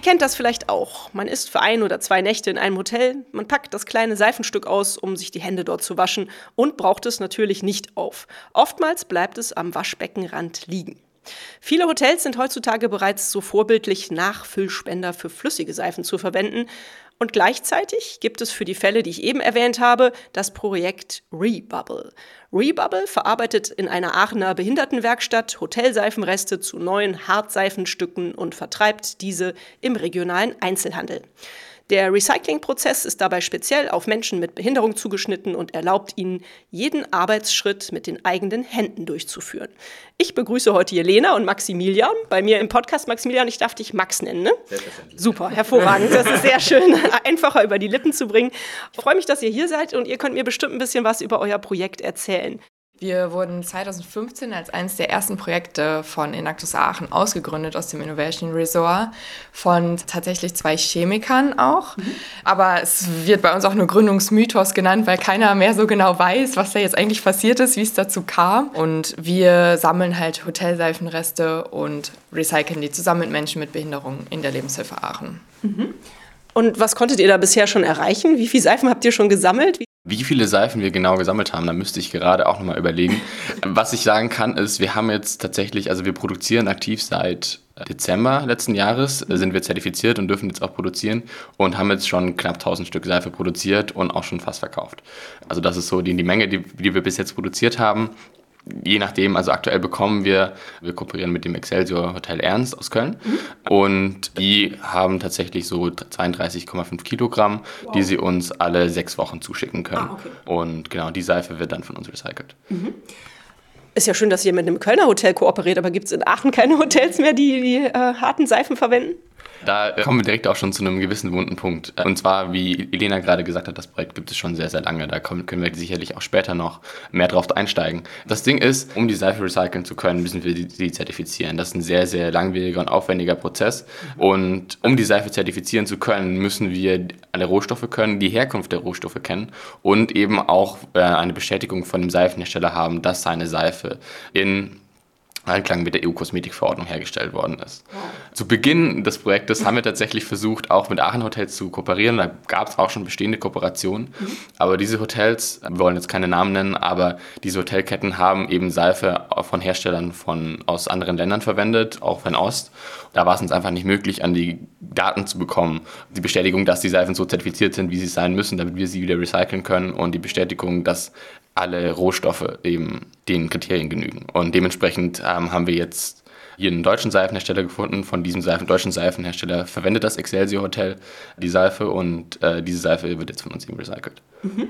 Ihr kennt das vielleicht auch. Man ist für ein oder zwei Nächte in einem Hotel, man packt das kleine Seifenstück aus, um sich die Hände dort zu waschen und braucht es natürlich nicht auf. Oftmals bleibt es am Waschbeckenrand liegen. Viele Hotels sind heutzutage bereits so vorbildlich, Nachfüllspender für flüssige Seifen zu verwenden. Und gleichzeitig gibt es für die Fälle, die ich eben erwähnt habe, das Projekt Rebubble. Rebubble verarbeitet in einer Aachener Behindertenwerkstatt Hotelseifenreste zu neuen Hartseifenstücken und vertreibt diese im regionalen Einzelhandel. Der Recyclingprozess ist dabei speziell auf Menschen mit Behinderung zugeschnitten und erlaubt ihnen, jeden Arbeitsschritt mit den eigenen Händen durchzuführen. Ich begrüße heute Jelena und Maximilian bei mir im Podcast. Maximilian, ich darf dich Max nennen, ne? Super, hervorragend. Das ist sehr schön, einfacher über die Lippen zu bringen. Ich freue mich, dass ihr hier seid und ihr könnt mir bestimmt ein bisschen was über euer Projekt erzählen. Wir wurden 2015 als eines der ersten Projekte von Enactus Aachen ausgegründet aus dem Innovation Resort von tatsächlich zwei Chemikern auch. Mhm. Aber es wird bei uns auch nur Gründungsmythos genannt, weil keiner mehr so genau weiß, was da jetzt eigentlich passiert ist, wie es dazu kam. Und wir sammeln halt Hotelseifenreste und recyceln die zusammen mit Menschen mit Behinderung in der Lebenshilfe Aachen. Mhm. Und was konntet ihr da bisher schon erreichen? Wie viele Seifen habt ihr schon gesammelt? Wie viele Seifen wir genau gesammelt haben, da müsste ich gerade auch nochmal überlegen. Was ich sagen kann, ist, wir haben jetzt tatsächlich, also wir produzieren aktiv seit Dezember letzten Jahres, sind wir zertifiziert und dürfen jetzt auch produzieren und haben jetzt schon knapp 1000 Stück Seife produziert und auch schon fast verkauft. Also das ist so die, die Menge, die, die wir bis jetzt produziert haben je nachdem, also aktuell bekommen wir, wir kooperieren mit dem Excelsior Hotel Ernst aus Köln mhm. und die haben tatsächlich so 32,5 Kilogramm, wow. die sie uns alle sechs Wochen zuschicken können. Ah, okay. Und genau, die Seife wird dann von uns recycelt. Mhm. Ist ja schön, dass ihr mit einem Kölner Hotel kooperiert, aber gibt es in Aachen keine Hotels mehr, die die äh, harten Seifen verwenden? Da kommen wir direkt auch schon zu einem gewissen wunden Punkt. Und zwar, wie Elena gerade gesagt hat, das Projekt gibt es schon sehr, sehr lange. Da können wir sicherlich auch später noch mehr drauf einsteigen. Das Ding ist, um die Seife recyceln zu können, müssen wir sie zertifizieren. Das ist ein sehr, sehr langwieriger und aufwendiger Prozess. Und um die Seife zertifizieren zu können, müssen wir alle Rohstoffe können, die Herkunft der Rohstoffe kennen und eben auch äh, eine Bestätigung von dem Seifenhersteller haben, dass seine Seife in Einklang mit der EU-Kosmetikverordnung hergestellt worden ist. Wow. Zu Beginn des Projektes haben wir tatsächlich versucht, auch mit Aachen Hotels zu kooperieren. Da gab es auch schon bestehende Kooperationen. Mhm. Aber diese Hotels, wir wollen jetzt keine Namen nennen, aber diese Hotelketten haben eben Seife von Herstellern von, aus anderen Ländern verwendet, auch von Ost. Da war es uns einfach nicht möglich, an die Daten zu bekommen. Die Bestätigung, dass die Seifen so zertifiziert sind, wie sie sein müssen, damit wir sie wieder recyceln können und die Bestätigung, dass alle Rohstoffe eben den Kriterien genügen. Und dementsprechend ähm, haben wir jetzt hier einen deutschen Seifenhersteller gefunden. Von diesem Seifen, deutschen Seifenhersteller verwendet das Excelsior Hotel die Seife und äh, diese Seife wird jetzt von uns eben recycelt. Mhm.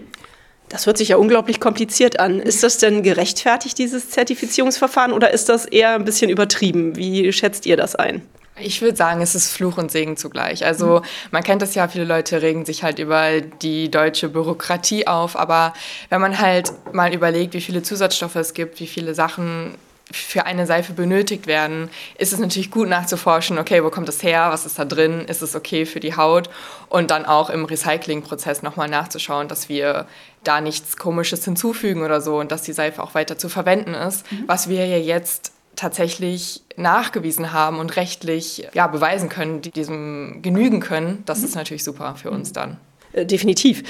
Das hört sich ja unglaublich kompliziert an. Ist das denn gerechtfertigt, dieses Zertifizierungsverfahren, oder ist das eher ein bisschen übertrieben? Wie schätzt ihr das ein? Ich würde sagen, es ist Fluch und Segen zugleich. Also mhm. man kennt das ja, viele Leute regen sich halt über die deutsche Bürokratie auf, aber wenn man halt mal überlegt, wie viele Zusatzstoffe es gibt, wie viele Sachen für eine Seife benötigt werden, ist es natürlich gut nachzuforschen, okay, wo kommt das her, was ist da drin, ist es okay für die Haut und dann auch im Recyclingprozess nochmal nachzuschauen, dass wir da nichts Komisches hinzufügen oder so und dass die Seife auch weiter zu verwenden ist, mhm. was wir ja jetzt tatsächlich nachgewiesen haben und rechtlich ja, beweisen können, die diesem genügen können, das ist natürlich super für uns dann. Äh, definitiv.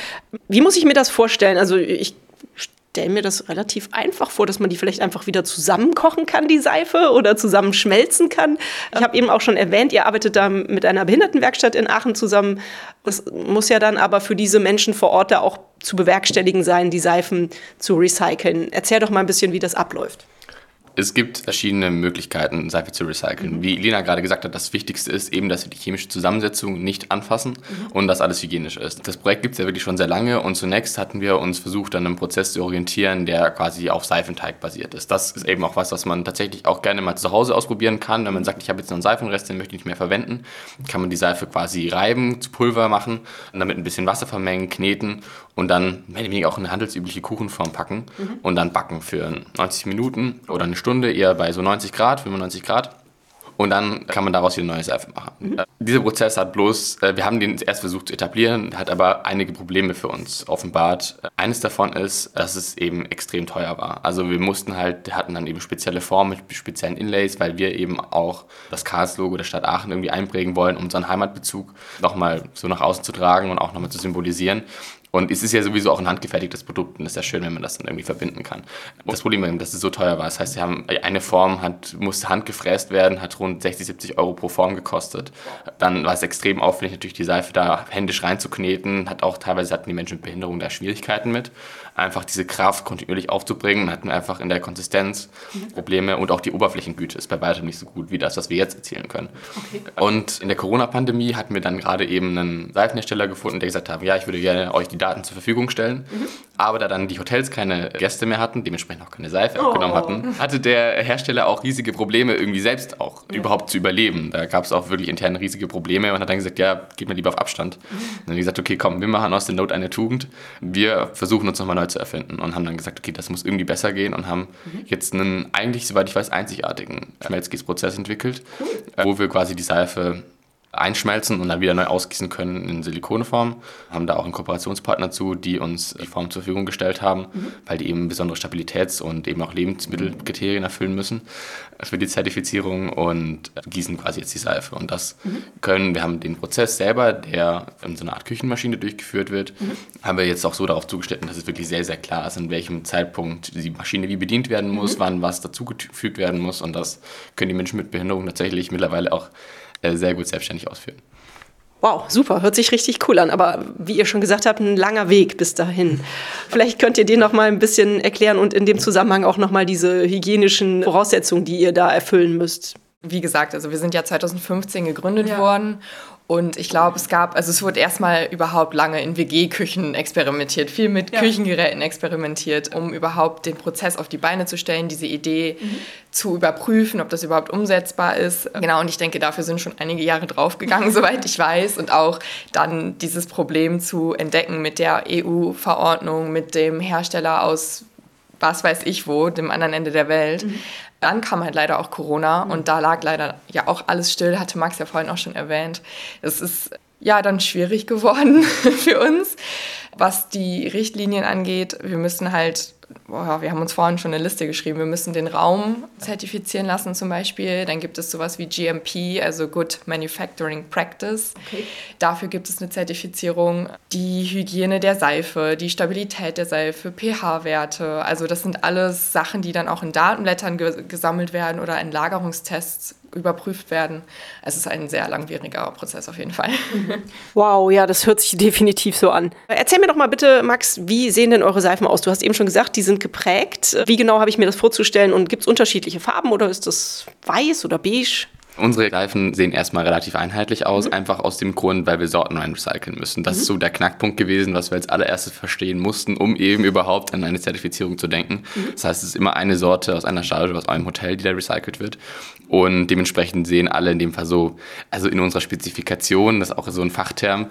Wie muss ich mir das vorstellen? Also ich stelle mir das relativ einfach vor, dass man die vielleicht einfach wieder zusammenkochen kann, die Seife, oder zusammenschmelzen kann. Ich habe eben auch schon erwähnt, ihr arbeitet da mit einer Behindertenwerkstatt in Aachen zusammen. Das muss ja dann aber für diese Menschen vor Ort da auch zu bewerkstelligen sein, die Seifen zu recyceln. Erzähl doch mal ein bisschen, wie das abläuft. Es gibt verschiedene Möglichkeiten, Seife zu recyceln. Mhm. Wie Lena gerade gesagt hat, das Wichtigste ist eben, dass wir die chemische Zusammensetzung nicht anfassen mhm. und dass alles hygienisch ist. Das Projekt gibt es ja wirklich schon sehr lange und zunächst hatten wir uns versucht, an einem Prozess zu orientieren, der quasi auf Seifenteig basiert ist. Das ist eben auch was, was man tatsächlich auch gerne mal zu Hause ausprobieren kann. Wenn man sagt, ich habe jetzt noch einen Seifenrest, den möchte ich nicht mehr verwenden, kann man die Seife quasi reiben, zu Pulver machen und damit ein bisschen Wasser vermengen, kneten und dann mehr oder weniger auch eine handelsübliche Kuchenform packen mhm. und dann backen für 90 Minuten oder eine Stunde, eher bei so 90 Grad, 95 Grad. Und dann kann man daraus wieder neue Seife machen. Mhm. Äh, dieser Prozess hat bloß, äh, wir haben den erst versucht zu etablieren, hat aber einige Probleme für uns offenbart. Eines davon ist, dass es eben extrem teuer war. Also wir mussten halt, hatten dann eben spezielle Formen mit speziellen Inlays, weil wir eben auch das Karls-Logo der Stadt Aachen irgendwie einprägen wollen, um unseren Heimatbezug nochmal so nach außen zu tragen und auch nochmal zu symbolisieren. Und es ist ja sowieso auch ein handgefertigtes Produkt und es ist ja schön, wenn man das dann irgendwie verbinden kann. Das Problem ist, dass es so teuer war. Das heißt, sie haben eine Form hat, musste handgefräst werden, hat rund 60, 70 Euro pro Form gekostet. Dann war es extrem aufwendig, natürlich die Seife da händisch reinzukneten. Hat auch teilweise hatten die Menschen mit Behinderung da Schwierigkeiten mit einfach diese Kraft kontinuierlich aufzubringen, hatten wir einfach in der Konsistenz Probleme und auch die Oberflächengüte ist bei weitem nicht so gut wie das, was wir jetzt erzielen können. Okay. Und in der Corona-Pandemie hatten wir dann gerade eben einen Seifenhersteller gefunden, der gesagt hat, ja, ich würde gerne euch die Daten zur Verfügung stellen. Mhm. Aber da dann die Hotels keine Gäste mehr hatten, dementsprechend auch keine Seife oh. abgenommen hatten, hatte der Hersteller auch riesige Probleme, irgendwie selbst auch ja. überhaupt zu überleben. Da gab es auch wirklich intern riesige Probleme und hat dann gesagt, ja, geht mir lieber auf Abstand. Mhm. Und dann haben wir gesagt, okay, komm, wir machen aus der Not eine Tugend. Wir versuchen uns nochmal neu zu erfinden und haben dann gesagt, okay, das muss irgendwie besser gehen und haben mhm. jetzt einen eigentlich, soweit ich weiß, einzigartigen Schmelzgießprozess entwickelt, cool. wo wir quasi die Seife einschmelzen und dann wieder neu ausgießen können in Silikonform. Haben da auch einen Kooperationspartner zu, die uns die Form zur Verfügung gestellt haben, mhm. weil die eben besondere Stabilitäts- und eben auch Lebensmittelkriterien erfüllen müssen für die Zertifizierung und gießen quasi jetzt die Seife. Und das mhm. können, wir haben den Prozess selber, der in so einer Art Küchenmaschine durchgeführt wird, mhm. haben wir jetzt auch so darauf zugeschnitten, dass es wirklich sehr, sehr klar ist, an welchem Zeitpunkt die Maschine wie bedient werden muss, mhm. wann was dazugefügt werden muss. Und das können die Menschen mit Behinderung tatsächlich mittlerweile auch sehr gut selbstständig ausführen. Wow, super, hört sich richtig cool an. Aber wie ihr schon gesagt habt, ein langer Weg bis dahin. Vielleicht könnt ihr den noch mal ein bisschen erklären und in dem Zusammenhang auch noch mal diese hygienischen Voraussetzungen, die ihr da erfüllen müsst. Wie gesagt, also wir sind ja 2015 gegründet ja. worden und ich glaube, es gab, also es wurde erstmal überhaupt lange in WG-Küchen experimentiert, viel mit ja. Küchengeräten experimentiert, um überhaupt den Prozess auf die Beine zu stellen, diese Idee mhm. zu überprüfen, ob das überhaupt umsetzbar ist. Genau, und ich denke, dafür sind schon einige Jahre draufgegangen, soweit ich weiß. Und auch dann dieses Problem zu entdecken mit der EU-Verordnung, mit dem Hersteller aus was weiß ich wo, dem anderen Ende der Welt. Mhm. Dann kam halt leider auch Corona mhm. und da lag leider ja auch alles still, hatte Max ja vorhin auch schon erwähnt. Es ist ja dann schwierig geworden für uns, was die Richtlinien angeht. Wir müssen halt boah, wir haben uns vorhin schon eine Liste geschrieben, wir müssen den Raum zertifizieren lassen zum Beispiel. Dann gibt es sowas wie GMP, also Good Manufacturing Practice. Okay. Dafür gibt es eine Zertifizierung. Die Hygiene der Seife, die Stabilität der Seife, pH-Werte. Also das sind alles Sachen, die dann auch in Datenblättern ge gesammelt werden oder in Lagerungstests überprüft werden. Es ist ein sehr langwieriger Prozess auf jeden Fall. Wow, ja, das hört sich definitiv so an. Erzähl mir doch mal bitte, Max, wie sehen denn eure Seifen aus? Du hast eben schon gesagt, die sind geprägt. Wie genau habe ich mir das vorzustellen und gibt es unterschiedliche Farben oder ist das weiß oder beige? Unsere Reifen sehen erstmal relativ einheitlich aus, mhm. einfach aus dem Grund, weil wir Sorten rein recyceln müssen. Das mhm. ist so der Knackpunkt gewesen, was wir als allererstes verstehen mussten, um eben überhaupt an eine Zertifizierung zu denken. Mhm. Das heißt, es ist immer eine Sorte aus einer Charge aus einem Hotel, die da recycelt wird. Und dementsprechend sehen alle in dem Fall so, also in unserer Spezifikation, das ist auch so ein Fachterm,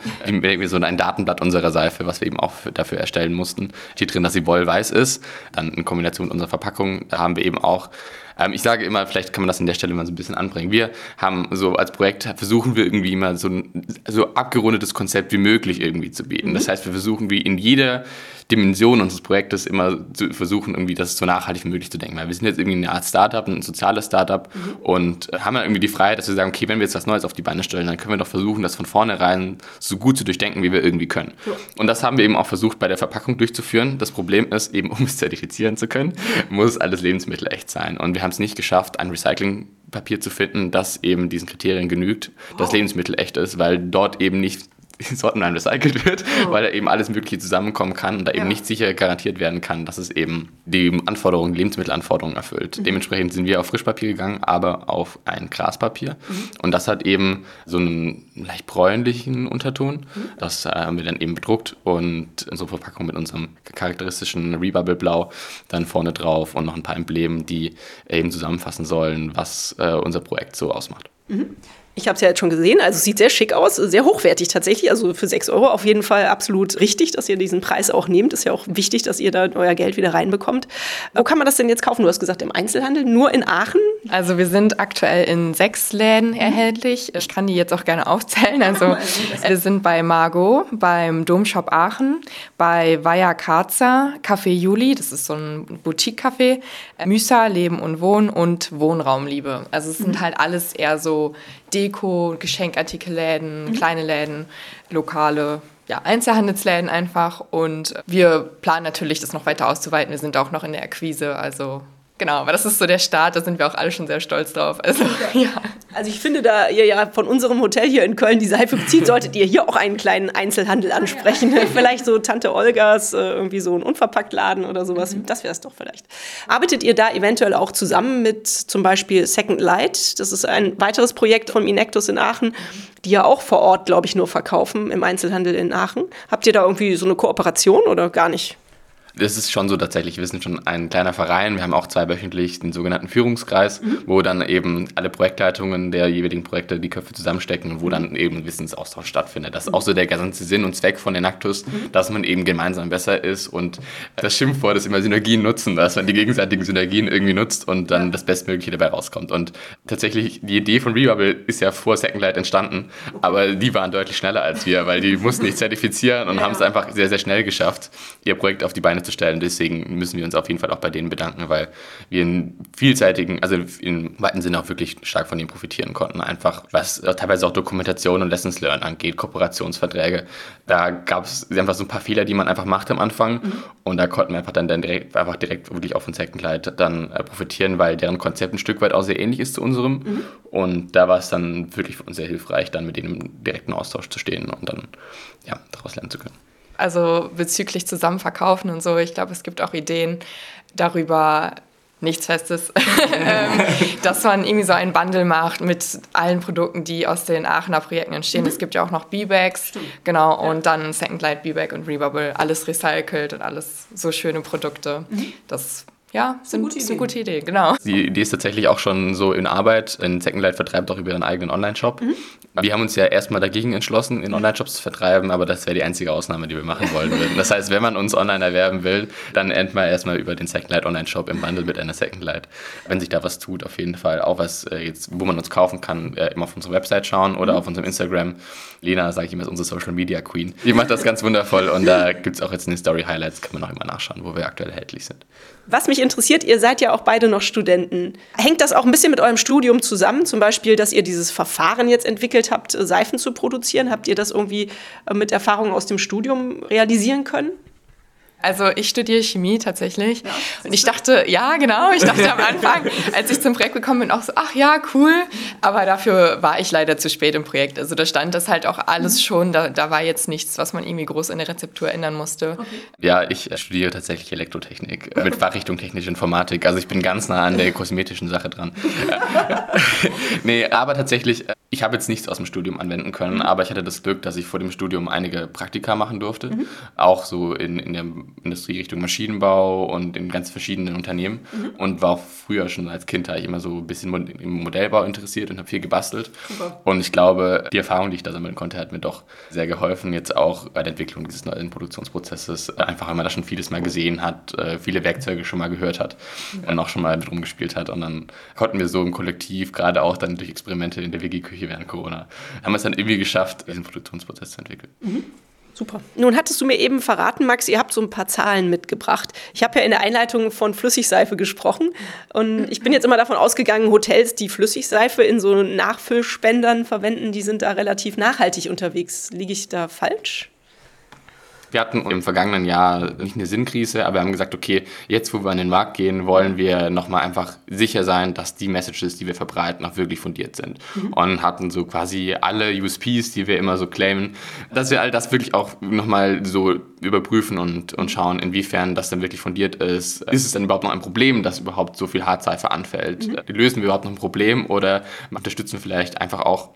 so ein Datenblatt unserer Seife, was wir eben auch dafür erstellen mussten, steht drin, dass sie wollweiß ist. Dann in Kombination mit unserer Verpackung haben wir eben auch ähm, ich sage immer, vielleicht kann man das an der Stelle mal so ein bisschen anbringen. Wir haben so als Projekt, versuchen wir irgendwie mal so ein so abgerundetes Konzept wie möglich irgendwie zu bieten. Das mhm. heißt, wir versuchen wie in jeder Dimension unseres Projektes immer zu versuchen, irgendwie das so nachhaltig wie möglich zu denken. Weil wir sind jetzt irgendwie eine Art Startup, ein soziales Startup mhm. und haben ja irgendwie die Freiheit, dass wir sagen, okay, wenn wir jetzt was Neues auf die Beine stellen, dann können wir doch versuchen, das von vornherein so gut zu durchdenken, wie wir irgendwie können. Ja. Und das haben wir eben auch versucht, bei der Verpackung durchzuführen. Das Problem ist, eben um es zertifizieren zu können, muss alles Lebensmittel echt sein. Und wir haben es nicht geschafft, ein Recyclingpapier zu finden, das eben diesen Kriterien genügt, wow. dass Lebensmittel echt ist, weil dort eben nicht Sortenwein recycelt wird, oh. weil da eben alles Mögliche zusammenkommen kann und da eben ja. nicht sicher garantiert werden kann, dass es eben die Anforderungen, Lebensmittelanforderungen erfüllt. Mhm. Dementsprechend sind wir auf Frischpapier gegangen, aber auf ein Graspapier. Mhm. Und das hat eben so einen leicht bräunlichen Unterton. Mhm. Das äh, haben wir dann eben bedruckt und unsere Verpackung mit unserem charakteristischen Rebubble Blau dann vorne drauf und noch ein paar Emblemen, die eben zusammenfassen sollen, was äh, unser Projekt so ausmacht. Mhm. Ich habe es ja jetzt schon gesehen, also es sieht sehr schick aus, sehr hochwertig tatsächlich. Also für 6 Euro auf jeden Fall absolut richtig, dass ihr diesen Preis auch nehmt. Ist ja auch wichtig, dass ihr da euer Geld wieder reinbekommt. Wo kann man das denn jetzt kaufen? Du hast gesagt, im Einzelhandel, nur in Aachen? Also wir sind aktuell in sechs Läden erhältlich. Ich kann die jetzt auch gerne aufzählen. Also wir sind bei Margot, beim Domshop Aachen, bei Vaya Karza, Café Juli, das ist so ein Boutique-Café, Mysa, Leben und Wohnen und Wohnraumliebe. Also es sind mhm. halt alles eher so Deko, Geschenkartikelläden, mhm. kleine Läden, lokale ja, Einzelhandelsläden einfach. Und wir planen natürlich, das noch weiter auszuweiten. Wir sind auch noch in der Akquise, also Genau, aber das ist so der Start, da sind wir auch alle schon sehr stolz drauf. Also, ja. also ich finde, da ihr ja von unserem Hotel hier in Köln die Seife bezieht, solltet ihr hier auch einen kleinen Einzelhandel ansprechen. Ja. Vielleicht so Tante Olgas, äh, irgendwie so ein Unverpacktladen oder sowas. Mhm. Das wäre es doch vielleicht. Arbeitet ihr da eventuell auch zusammen mit zum Beispiel Second Light? Das ist ein weiteres Projekt von Inectus in Aachen, die ja auch vor Ort, glaube ich, nur verkaufen im Einzelhandel in Aachen. Habt ihr da irgendwie so eine Kooperation oder gar nicht? Das ist schon so tatsächlich. Wir sind schon ein kleiner Verein. Wir haben auch zweiwöchentlich den sogenannten Führungskreis, mhm. wo dann eben alle Projektleitungen der jeweiligen Projekte die Köpfe zusammenstecken und wo dann eben Wissensaustausch stattfindet. Das ist auch so der ganze Sinn und Zweck von Enactus, mhm. dass man eben gemeinsam besser ist und das Schimpfwort ist immer Synergien nutzen, dass man die gegenseitigen Synergien irgendwie nutzt und dann das Bestmögliche dabei rauskommt. Und tatsächlich, die Idee von Rebubble ist ja vor Second Light entstanden, aber die waren deutlich schneller als wir, weil die mussten nicht zertifizieren und ja. haben es einfach sehr, sehr schnell geschafft, ihr Projekt auf die Beine zu stellen. Deswegen müssen wir uns auf jeden Fall auch bei denen bedanken, weil wir in vielseitigen, also im weiten Sinne auch wirklich stark von ihnen profitieren konnten. Einfach was teilweise auch Dokumentation und Lessons Learned angeht, Kooperationsverträge. Da gab es einfach so ein paar Fehler, die man einfach macht am Anfang. Mhm. Und da konnten wir einfach dann, dann direkt, einfach direkt wirklich auf von Second Light dann äh, profitieren, weil deren Konzept ein Stück weit auch sehr ähnlich ist zu unserem. Mhm. Und da war es dann wirklich für uns sehr hilfreich, dann mit denen im direkten Austausch zu stehen und dann ja, daraus lernen zu können. Also bezüglich Zusammenverkaufen und so, ich glaube, es gibt auch Ideen darüber, nichts Festes, ähm, dass man irgendwie so ein Bundle macht mit allen Produkten, die aus den Aachener Projekten entstehen. Es gibt ja auch noch B-Bags, genau, und dann Second Light, B-Bag und Rebubble, alles recycelt und alles so schöne Produkte. Mhm. Das ja, ist, eine gute, ist eine gute Idee, genau. Die Idee ist tatsächlich auch schon so in Arbeit. Ein Second Light vertreibt auch über ihren eigenen Online-Shop. Mhm. Wir haben uns ja erstmal dagegen entschlossen, in Online-Shops zu vertreiben, aber das wäre die einzige Ausnahme, die wir machen wollen würden. Das heißt, wenn man uns online erwerben will, dann endet man erstmal über den Second Light Online-Shop im Bundle mit einer Second Light. Wenn sich da was tut, auf jeden Fall. Auch was äh, jetzt, wo man uns kaufen kann, äh, immer auf unsere Website schauen oder mhm. auf unserem Instagram. Lena, sage ich immer, ist unsere Social Media Queen. Die macht das ganz wundervoll und da gibt es auch jetzt in den Story Highlights, kann man auch immer nachschauen, wo wir aktuell erhältlich sind. Was mich interessiert, ihr seid ja auch beide noch Studenten. Hängt das auch ein bisschen mit eurem Studium zusammen? Zum Beispiel, dass ihr dieses Verfahren jetzt entwickelt habt, Seifen zu produzieren? Habt ihr das irgendwie äh, mit Erfahrungen aus dem Studium realisieren können? Also ich studiere Chemie tatsächlich. Ja, und ich dachte, ja, genau, ich dachte am Anfang, als ich zum Projekt gekommen bin, auch so, ach ja, cool. Aber dafür war ich leider zu spät im Projekt. Also da stand das halt auch alles mhm. schon. Da, da war jetzt nichts, was man irgendwie groß in der Rezeptur ändern musste. Okay. Ja, ich studiere tatsächlich Elektrotechnik mit Fachrichtung technische Informatik. Also ich bin ganz nah an der kosmetischen Sache dran. nee, aber tatsächlich, ich habe jetzt nichts aus dem Studium anwenden können, mhm. aber ich hatte das Glück, dass ich vor dem Studium einige Praktika machen durfte. Mhm. Auch so in, in der Industrierichtung Maschinenbau und in ganz verschiedenen Unternehmen mhm. und war auch früher schon als Kind ich immer so ein bisschen im Modellbau interessiert und habe viel gebastelt. Super. Und ich glaube, die Erfahrung, die ich da sammeln konnte, hat mir doch sehr geholfen, jetzt auch bei der Entwicklung dieses neuen Produktionsprozesses. Einfach, weil man da schon vieles mal gesehen hat, äh, viele Werkzeuge schon mal gehört hat mhm. und auch schon mal mit rumgespielt hat. Und dann konnten wir so im Kollektiv, gerade auch dann durch Experimente in der WG-Küche während Corona, haben wir es dann irgendwie geschafft, diesen Produktionsprozess zu entwickeln. Mhm. Super. Nun hattest du mir eben verraten, Max, ihr habt so ein paar Zahlen mitgebracht. Ich habe ja in der Einleitung von Flüssigseife gesprochen und ich bin jetzt immer davon ausgegangen, Hotels, die Flüssigseife in so Nachfüllspendern verwenden, die sind da relativ nachhaltig unterwegs. Liege ich da falsch? Wir hatten im vergangenen Jahr nicht eine Sinnkrise, aber wir haben gesagt, okay, jetzt wo wir an den Markt gehen, wollen wir nochmal einfach sicher sein, dass die Messages, die wir verbreiten, auch wirklich fundiert sind. Mhm. Und hatten so quasi alle USPs, die wir immer so claimen, dass wir all das wirklich auch nochmal so überprüfen und, und schauen, inwiefern das dann wirklich fundiert ist. Ist es denn überhaupt noch ein Problem, dass überhaupt so viel Hartseife anfällt? Mhm. Lösen wir überhaupt noch ein Problem oder unterstützen wir vielleicht einfach auch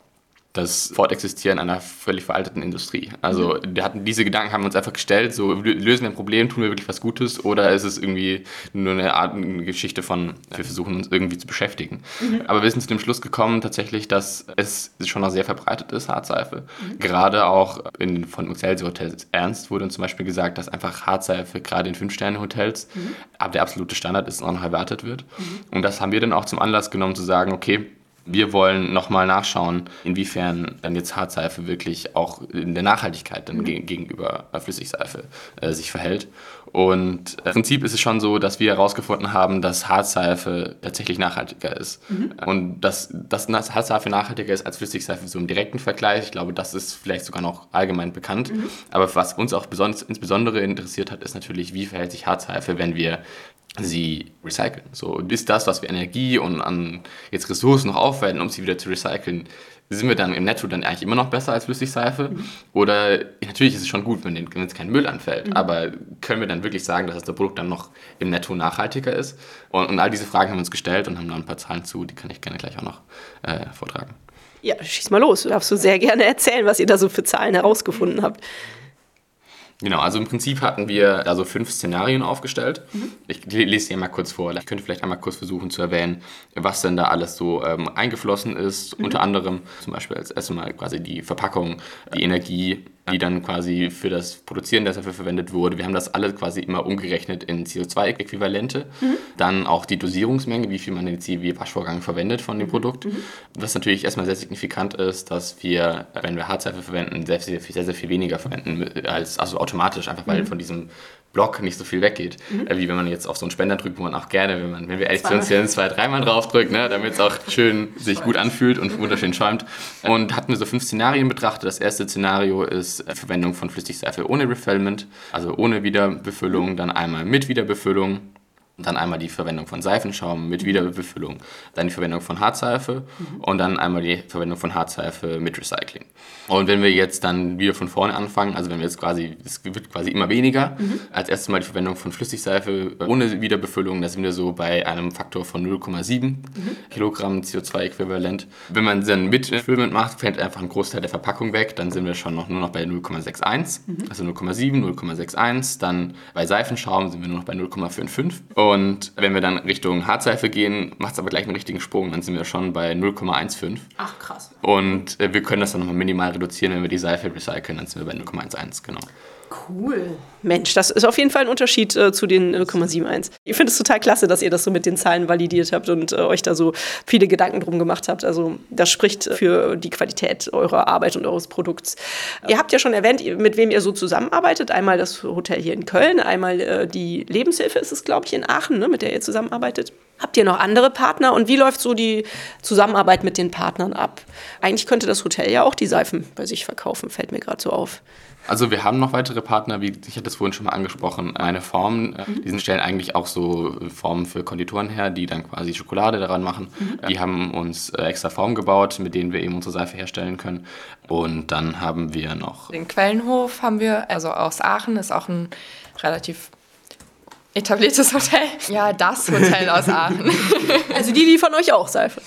das Fortexistieren einer völlig veralteten Industrie. Also mhm. wir hatten diese Gedanken haben wir uns einfach gestellt, so lösen wir ein Problem, tun wir wirklich was Gutes oder ist es irgendwie nur eine Art eine Geschichte von, wir versuchen uns irgendwie zu beschäftigen. Mhm. Aber wir sind zu dem Schluss gekommen tatsächlich, dass es schon noch sehr verbreitet ist, Hartseife. Mhm. Gerade auch in, von Excelsior Hotels Ernst wurde uns zum Beispiel gesagt, dass einfach Hartseife gerade in Fünf-Sterne-Hotels mhm. aber der absolute Standard ist und auch noch erwartet wird. Mhm. Und das haben wir dann auch zum Anlass genommen zu sagen, okay, wir wollen nochmal nachschauen, inwiefern dann jetzt Hartseife wirklich auch in der Nachhaltigkeit dann mhm. gegenüber Flüssigseife äh, sich verhält. Und äh, im Prinzip ist es schon so, dass wir herausgefunden haben, dass Hartseife tatsächlich nachhaltiger ist. Mhm. Und dass, dass Hartseife nachhaltiger ist als Flüssigseife so im direkten Vergleich, ich glaube, das ist vielleicht sogar noch allgemein bekannt. Mhm. Aber was uns auch insbesondere interessiert hat, ist natürlich, wie verhält sich Hartseife, wenn wir sie recyceln. So ist das, was wir Energie und an jetzt Ressourcen noch aufwenden, um sie wieder zu recyceln, sind wir dann im Netto dann eigentlich immer noch besser als Flüssigseife? Mhm. Oder natürlich ist es schon gut, wenn, jetzt kein Müll anfällt, mhm. aber können wir dann wirklich sagen, dass das Produkt dann noch im Netto nachhaltiger ist? Und, und, all diese Fragen haben wir uns gestellt und haben da ein paar Zahlen zu, die kann ich gerne gleich auch noch äh, vortragen. Ja, schieß mal los. Du darfst so sehr gerne erzählen, was ihr da so für Zahlen herausgefunden habt. Genau, also im Prinzip hatten wir da so fünf Szenarien aufgestellt. Mhm. Ich lese die mal kurz vor. Ich könnte vielleicht einmal kurz versuchen zu erwähnen, was denn da alles so ähm, eingeflossen ist. Mhm. Unter anderem zum Beispiel als erstes Mal quasi die Verpackung, die Energie, die dann quasi für das Produzieren der Seife verwendet wurde. Wir haben das alles quasi immer umgerechnet in CO2-Äquivalente. Mhm. Dann auch die Dosierungsmenge, wie viel man den CW-Waschvorgang verwendet von dem mhm. Produkt. Mhm. Was natürlich erstmal sehr signifikant ist, dass wir, wenn wir Hartseife verwenden, sehr, sehr, sehr, sehr viel weniger verwenden als also automatisch, einfach weil mhm. von diesem Block nicht so viel weggeht, mhm. äh, wie wenn man jetzt auf so einen Spender drückt, wo man auch gerne, wenn, man, wenn wir ehrlich sind, zwei, dreimal drauf drückt, ne, damit es auch schön sich gut anfühlt und wunderschön schäumt. Und hatten wir so fünf Szenarien betrachtet. Das erste Szenario ist äh, Verwendung von Flüssigseife ohne Refillment, also ohne Wiederbefüllung, dann einmal mit Wiederbefüllung dann einmal die Verwendung von Seifenschaum mit Wiederbefüllung, dann die Verwendung von Hartseife mhm. und dann einmal die Verwendung von Hartseife mit Recycling. Und wenn wir jetzt dann wieder von vorne anfangen, also wenn wir jetzt quasi, es wird quasi immer weniger, mhm. als erstes Mal die Verwendung von Flüssigseife ohne Wiederbefüllung, da sind wir so bei einem Faktor von 0,7 mhm. Kilogramm CO2-Äquivalent. Wenn man dann mit Füllment macht, fällt einfach ein Großteil der Verpackung weg, dann sind wir schon noch, nur noch bei 0,61, mhm. also 0,7, 0,61. Dann bei Seifenschaum sind wir nur noch bei 0,55. Und wenn wir dann Richtung Hartseife gehen, macht es aber gleich einen richtigen Sprung. Dann sind wir schon bei 0,15. Ach, krass. Und äh, wir können das dann nochmal minimal reduzieren, wenn wir die Seife recyceln. Dann sind wir bei 0,11, genau. Cool. Mensch, das ist auf jeden Fall ein Unterschied äh, zu den 0,71. Ich finde es total klasse, dass ihr das so mit den Zahlen validiert habt und äh, euch da so viele Gedanken drum gemacht habt. Also das spricht für die Qualität eurer Arbeit und eures Produkts. Ihr habt ja schon erwähnt, mit wem ihr so zusammenarbeitet. Einmal das Hotel hier in Köln, einmal äh, die Lebenshilfe ist es, glaube ich, in Aachen, ne, mit der ihr zusammenarbeitet. Habt ihr noch andere Partner und wie läuft so die Zusammenarbeit mit den Partnern ab? Eigentlich könnte das Hotel ja auch die Seifen bei sich verkaufen, fällt mir gerade so auf. Also wir haben noch weitere Partner, wie ich hatte das vorhin schon mal angesprochen, eine Form, äh, mhm. die stellen eigentlich auch so Formen für Konditoren her, die dann quasi Schokolade daran machen. Mhm. Die haben uns äh, extra Formen gebaut, mit denen wir eben unsere Seife herstellen können. Und dann haben wir noch... Den Quellenhof haben wir, also aus Aachen, ist auch ein relativ etabliertes Hotel. Ja, das Hotel aus Aachen. Also die, die von euch auch Seife.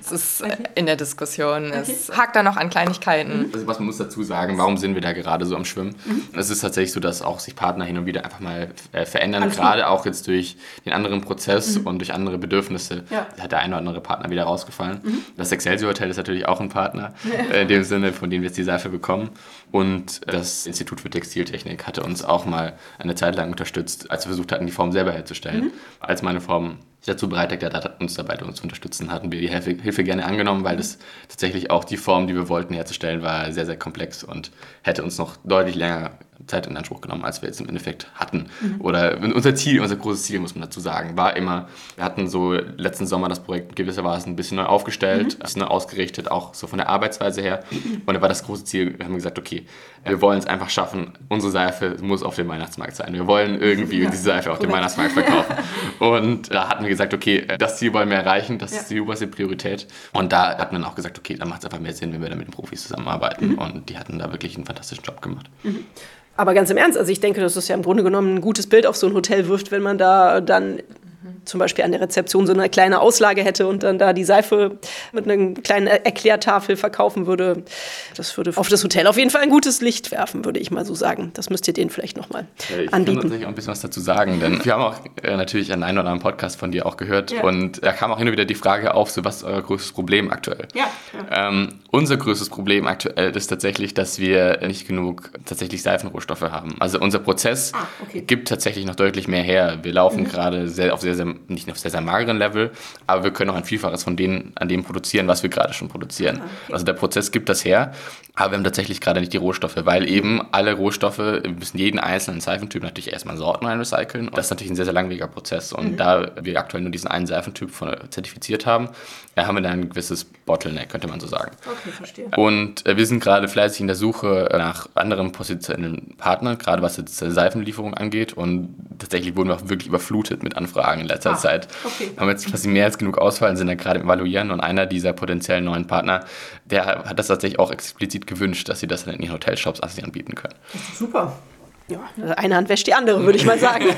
Es ist okay. in der Diskussion. Okay. Es hakt da noch an Kleinigkeiten. Also was man muss dazu sagen, warum sind wir da gerade so am Schwimmen? Mhm. Es ist tatsächlich so, dass auch sich Partner hin und wieder einfach mal äh, verändern, Alles gerade gut. auch jetzt durch den anderen Prozess mhm. und durch andere Bedürfnisse ja. hat der eine oder andere Partner wieder rausgefallen. Mhm. Das Excelsior Hotel ist natürlich auch ein Partner, äh, in dem Sinne, von dem wir jetzt die Seife bekommen. Und das Institut für Textiltechnik hatte uns auch mal eine Zeit lang unterstützt, als wir versucht hatten, die Form selber herzustellen. Mhm. Als meine Form dazu bereit erklärt hat, uns dabei uns zu unterstützen, hatten wir die Hilfe, Hilfe, gerne angenommen, weil das tatsächlich auch die Form, die wir wollten herzustellen, war sehr, sehr komplex und hätte uns noch deutlich länger Zeit in Anspruch genommen, als wir jetzt im Endeffekt hatten. Mhm. Oder unser Ziel, unser großes Ziel, muss man dazu sagen, war immer, wir hatten so letzten Sommer das Projekt gewissermaßen ein bisschen neu aufgestellt, mhm. ein bisschen neu ausgerichtet, auch so von der Arbeitsweise her. Und da war das große Ziel, wir haben gesagt, okay, wir wollen es einfach schaffen, unsere Seife muss auf dem Weihnachtsmarkt sein. Wir wollen irgendwie ja. diese Seife auf dem Weihnachtsmarkt verkaufen. Und da hatten wir gesagt, okay, das Ziel wollen wir erreichen, das ja. ist die oberste Priorität. Und da hatten wir dann auch gesagt, okay, dann macht es einfach mehr Sinn, wenn wir da mit den Profis zusammenarbeiten. Mhm. Und die hatten da wirklich einen fantastischen Job gemacht. Mhm. Aber ganz im Ernst, also ich denke, dass es ja im Grunde genommen ein gutes Bild auf so ein Hotel wirft, wenn man da dann zum Beispiel an der Rezeption so eine kleine Auslage hätte und dann da die Seife mit einer kleinen Erklärtafel verkaufen würde. Das würde auf das Hotel auf jeden Fall ein gutes Licht werfen, würde ich mal so sagen. Das müsst ihr denen vielleicht nochmal ja, ich anbieten. Ich kann natürlich auch ein bisschen was dazu sagen, denn wir haben auch äh, natürlich einen einen oder anderen Podcast von dir auch gehört ja. und da kam auch hin und wieder die Frage auf, so was ist euer größtes Problem aktuell? Ja. ja. Ähm, unser größtes Problem aktuell ist tatsächlich, dass wir nicht genug tatsächlich Seifenrohstoffe haben. Also unser Prozess ah, okay. gibt tatsächlich noch deutlich mehr her. Wir laufen mhm. gerade sehr, auf sehr, sehr nicht auf sehr, sehr mageren Level, aber wir können auch ein Vielfaches von denen, an dem produzieren, was wir gerade schon produzieren. Ah, okay. Also der Prozess gibt das her, aber wir haben tatsächlich gerade nicht die Rohstoffe, weil eben alle Rohstoffe, wir müssen jeden einzelnen Seifentyp natürlich erstmal Sorten recyceln. Und das ist natürlich ein sehr, sehr langwieriger Prozess. Und mhm. da wir aktuell nur diesen einen Seifentyp von, zertifiziert haben, haben wir da ein gewisses Bottleneck, könnte man so sagen. Okay, verstehe. Und äh, wir sind gerade fleißig in der Suche nach anderen potenziellen Partnern, gerade was jetzt Seifenlieferung angeht. Und tatsächlich wurden wir auch wirklich überflutet mit Anfragen in letzter ah, Zeit. Okay. Haben jetzt quasi mehr als genug Auswahl, sind da gerade im Evaluieren. Und einer dieser potenziellen neuen Partner, der hat das tatsächlich auch explizit gewünscht, dass sie das dann in ihren Hotelshops anbieten können. Super. Ja, eine Hand wäscht die andere, würde ich mal sagen.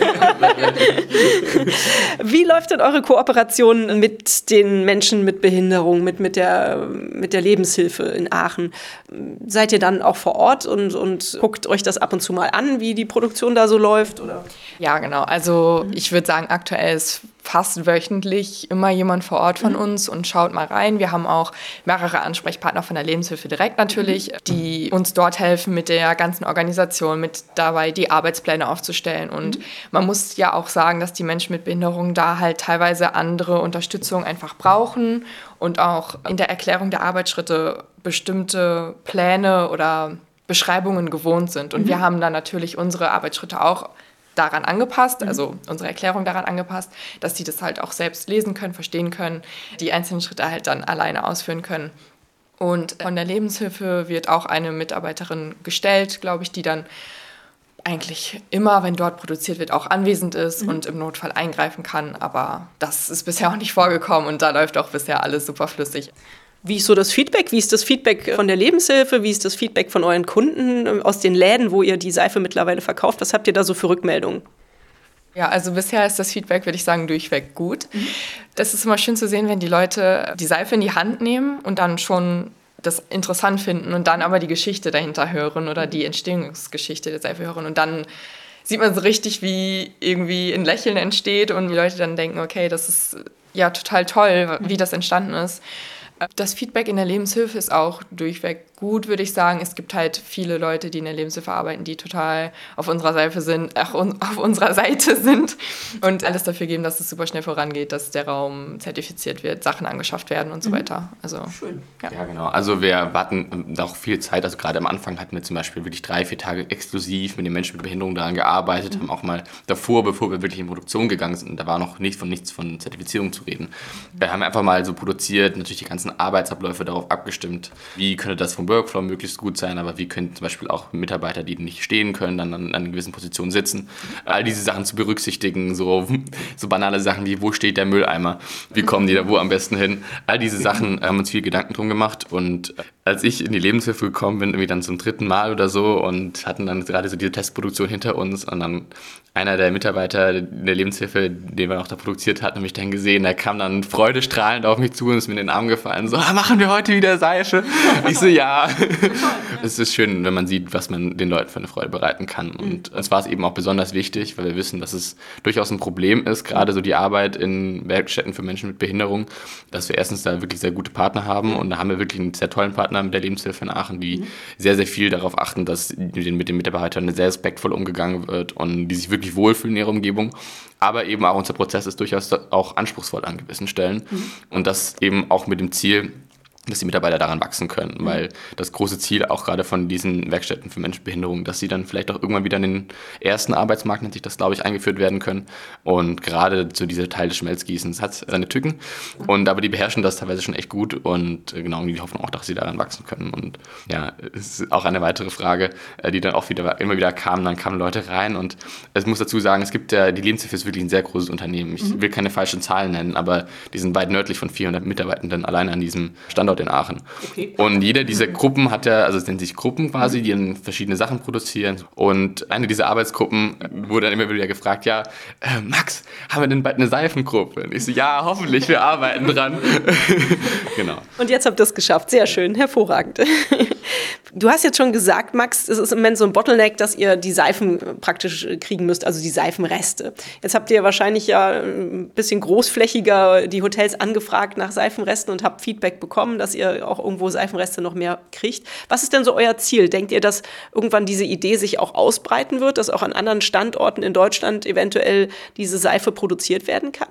Wie läuft denn eure Kooperation mit den Menschen mit Behinderung, mit, mit, der, mit der Lebenshilfe in Aachen? Seid ihr dann auch vor Ort und, und guckt euch das ab und zu mal an, wie die Produktion da so läuft? Oder? Ja, genau. Also ich würde sagen, aktuell ist fast wöchentlich immer jemand vor Ort von mhm. uns und schaut mal rein. Wir haben auch mehrere Ansprechpartner von der Lebenshilfe direkt natürlich, mhm. die uns dort helfen mit der ganzen Organisation, mit dabei die Arbeitspläne aufzustellen. Und mhm. man muss ja auch sagen, dass die Menschen mit Behinderung da halt teilweise andere Unterstützung einfach brauchen und auch in der Erklärung der Arbeitsschritte bestimmte Pläne oder Beschreibungen gewohnt sind. Und mhm. wir haben dann natürlich unsere Arbeitsschritte auch daran angepasst, mhm. also unsere Erklärung daran angepasst, dass die das halt auch selbst lesen können, verstehen können, die einzelnen Schritte halt dann alleine ausführen können. Und von der Lebenshilfe wird auch eine Mitarbeiterin gestellt, glaube ich, die dann eigentlich immer, wenn dort produziert wird, auch anwesend ist mhm. und im Notfall eingreifen kann. Aber das ist bisher auch nicht vorgekommen und da läuft auch bisher alles super flüssig. Wie ist so das Feedback? Wie ist das Feedback von der Lebenshilfe? Wie ist das Feedback von euren Kunden äh, aus den Läden, wo ihr die Seife mittlerweile verkauft? Was habt ihr da so für Rückmeldungen? Ja, also bisher ist das Feedback, würde ich sagen, durchweg gut. Mhm. Das ist immer schön zu sehen, wenn die Leute die Seife in die Hand nehmen und dann schon das interessant finden und dann aber die Geschichte dahinter hören oder die Entstehungsgeschichte der Seife hören und dann sieht man so richtig, wie irgendwie ein Lächeln entsteht und die Leute dann denken, okay, das ist ja total toll, wie das entstanden ist. Das Feedback in der Lebenshilfe ist auch durchweg gut, würde ich sagen. Es gibt halt viele Leute, die in der Lebenshilfe arbeiten, die total auf unserer Seite sind, ach, auf unserer Seite sind und alles dafür geben, dass es super schnell vorangeht, dass der Raum zertifiziert wird, Sachen angeschafft werden und so mhm. weiter. Also schön. Ja. ja. genau. Also wir warten auch viel Zeit. Also gerade am Anfang hatten wir zum Beispiel wirklich drei, vier Tage exklusiv mit den Menschen mit Behinderung daran gearbeitet, mhm. haben auch mal davor, bevor wir wirklich in Produktion gegangen sind, da war noch nicht von nichts von Zertifizierung zu reden. Wir haben einfach mal so produziert, natürlich die ganzen Arbeitsabläufe darauf abgestimmt, wie könnte das vom Workflow möglichst gut sein, aber wie können zum Beispiel auch Mitarbeiter, die nicht stehen können, dann an, an gewissen Position sitzen. All diese Sachen zu berücksichtigen, so, so banale Sachen wie, wo steht der Mülleimer, wie kommen die da wo am besten hin. All diese Sachen haben uns viel Gedanken drum gemacht und als ich in die Lebenshilfe gekommen bin, irgendwie dann zum dritten Mal oder so und hatten dann gerade so diese Testproduktion hinter uns und dann einer der Mitarbeiter der Lebenshilfe, den wir auch da produziert hatten, mich dann gesehen, der kam dann freudestrahlend auf mich zu und ist mir in den Arm gefallen, so, ah, machen wir heute wieder Seife? Ich so, ja. es ist schön, wenn man sieht, was man den Leuten für eine Freude bereiten kann und es war es eben auch besonders wichtig, weil wir wissen, dass es durchaus ein Problem ist, gerade so die Arbeit in Werkstätten für Menschen mit Behinderung, dass wir erstens da wirklich sehr gute Partner haben und da haben wir wirklich einen sehr tollen Partner mit der Lebenshilfe in Aachen, die sehr, sehr viel darauf achten, dass mit den Mitarbeitern sehr respektvoll umgegangen wird und die sich wirklich wohlfühlen in ihrer Umgebung. Aber eben auch unser Prozess ist durchaus auch anspruchsvoll an gewissen Stellen. Mhm. Und das eben auch mit dem Ziel, dass die Mitarbeiter daran wachsen können, mhm. weil das große Ziel auch gerade von diesen Werkstätten für Menschen mit Behinderung, dass sie dann vielleicht auch irgendwann wieder in den ersten Arbeitsmarkt, nennt sich das, glaube ich, eingeführt werden können. Und gerade so dieser Teil des Schmelzgießens hat seine Tücken. Und aber die beherrschen das teilweise schon echt gut und äh, genau, die hoffen auch, dass sie daran wachsen können. Und ja, es ist auch eine weitere Frage, äh, die dann auch wieder immer wieder kam. Dann kamen Leute rein und es muss dazu sagen, es gibt ja, die Lebenshilfe ist wirklich ein sehr großes Unternehmen. Ich mhm. will keine falschen Zahlen nennen, aber die sind weit nördlich von 400 Mitarbeitenden allein an diesem Standort in Aachen. Okay. Und jeder dieser Gruppen hat ja, also es nennt sich Gruppen quasi, die dann verschiedene Sachen produzieren. Und eine dieser Arbeitsgruppen wurde dann immer wieder gefragt, ja, äh, Max, haben wir denn bald eine Seifengruppe? Und ich so, ja, hoffentlich, wir arbeiten dran. genau. Und jetzt habt ihr es geschafft. Sehr schön, hervorragend. Du hast jetzt schon gesagt, Max, es ist im Moment so ein Bottleneck, dass ihr die Seifen praktisch kriegen müsst, also die Seifenreste. Jetzt habt ihr wahrscheinlich ja ein bisschen großflächiger die Hotels angefragt nach Seifenresten und habt Feedback bekommen, dass ihr auch irgendwo Seifenreste noch mehr kriegt. Was ist denn so euer Ziel? Denkt ihr, dass irgendwann diese Idee sich auch ausbreiten wird, dass auch an anderen Standorten in Deutschland eventuell diese Seife produziert werden kann?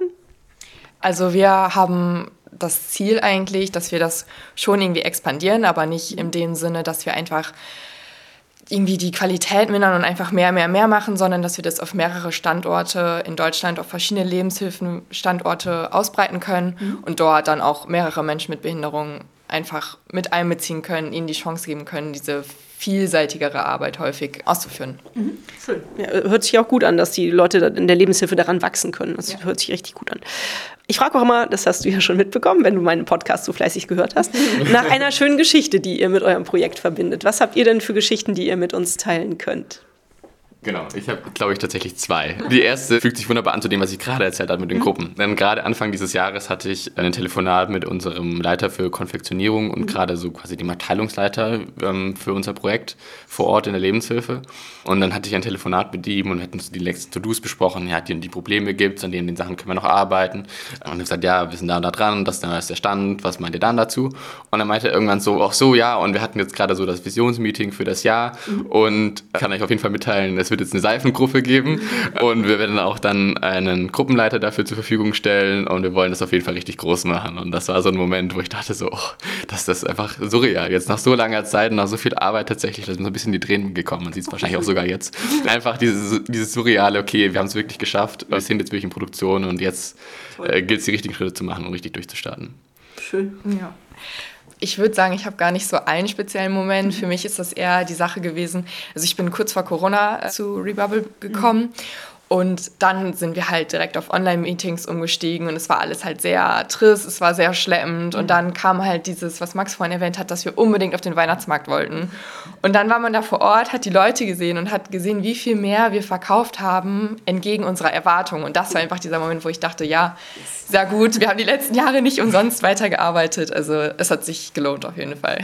Also wir haben das Ziel eigentlich, dass wir das schon irgendwie expandieren, aber nicht in dem Sinne, dass wir einfach irgendwie die Qualität mindern und einfach mehr, mehr, mehr machen, sondern dass wir das auf mehrere Standorte in Deutschland, auf verschiedene Lebenshilfenstandorte ausbreiten können mhm. und dort dann auch mehrere Menschen mit Behinderungen einfach mit einbeziehen können, ihnen die Chance geben können, diese vielseitigere Arbeit häufig auszuführen. Mhm. Schön. Ja, hört sich auch gut an, dass die Leute in der Lebenshilfe daran wachsen können. Das ja. hört sich richtig gut an. Ich frage auch immer, das hast du ja schon mitbekommen, wenn du meinen Podcast so fleißig gehört hast, nach einer schönen Geschichte, die ihr mit eurem Projekt verbindet. Was habt ihr denn für Geschichten, die ihr mit uns teilen könnt? Genau, ich habe, glaube ich, tatsächlich zwei. Die erste fügt sich wunderbar an zu dem, was ich gerade erzählt habe mit den mhm. Gruppen. Denn gerade Anfang dieses Jahres hatte ich ein Telefonat mit unserem Leiter für Konfektionierung und mhm. gerade so quasi dem Abteilungsleiter ähm, für unser Projekt vor Ort in der Lebenshilfe. Und dann hatte ich ein Telefonat mit ihm und hätten die letzten To-Dos besprochen. Er hat die, die Probleme gibt, an denen den Sachen können wir noch arbeiten. Und er hat gesagt, ja, wir sind da und da dran, das ist der Stand, was meint ihr dann dazu? Und er meinte irgendwann so, ach so, ja, und wir hatten jetzt gerade so das Visionsmeeting für das Jahr mhm. und kann euch auf jeden Fall mitteilen, es wird jetzt eine Seifengruppe geben und wir werden auch dann einen Gruppenleiter dafür zur Verfügung stellen und wir wollen das auf jeden Fall richtig groß machen. Und das war so ein Moment, wo ich dachte so, oh, das ist einfach surreal. Jetzt nach so langer Zeit, nach so viel Arbeit tatsächlich, da sind so ein bisschen die Tränen gekommen. Man sieht es wahrscheinlich auch sogar jetzt. Einfach dieses, dieses surreale, okay, wir haben es wirklich geschafft, wir sind jetzt wirklich in Produktion und jetzt äh, gilt es, die richtigen Schritte zu machen und richtig durchzustarten. Schön, ja ich würde sagen, ich habe gar nicht so einen speziellen Moment. Für mich ist das eher die Sache gewesen. Also ich bin kurz vor Corona äh, zu Rebubble gekommen. Mhm. Und dann sind wir halt direkt auf Online-Meetings umgestiegen und es war alles halt sehr triss, es war sehr schleppend. Und mhm. dann kam halt dieses, was Max vorhin erwähnt hat, dass wir unbedingt auf den Weihnachtsmarkt wollten. Und dann war man da vor Ort, hat die Leute gesehen und hat gesehen, wie viel mehr wir verkauft haben entgegen unserer Erwartungen. Und das war einfach dieser Moment, wo ich dachte, ja, sehr gut, wir haben die letzten Jahre nicht umsonst weitergearbeitet. Also es hat sich gelohnt auf jeden Fall.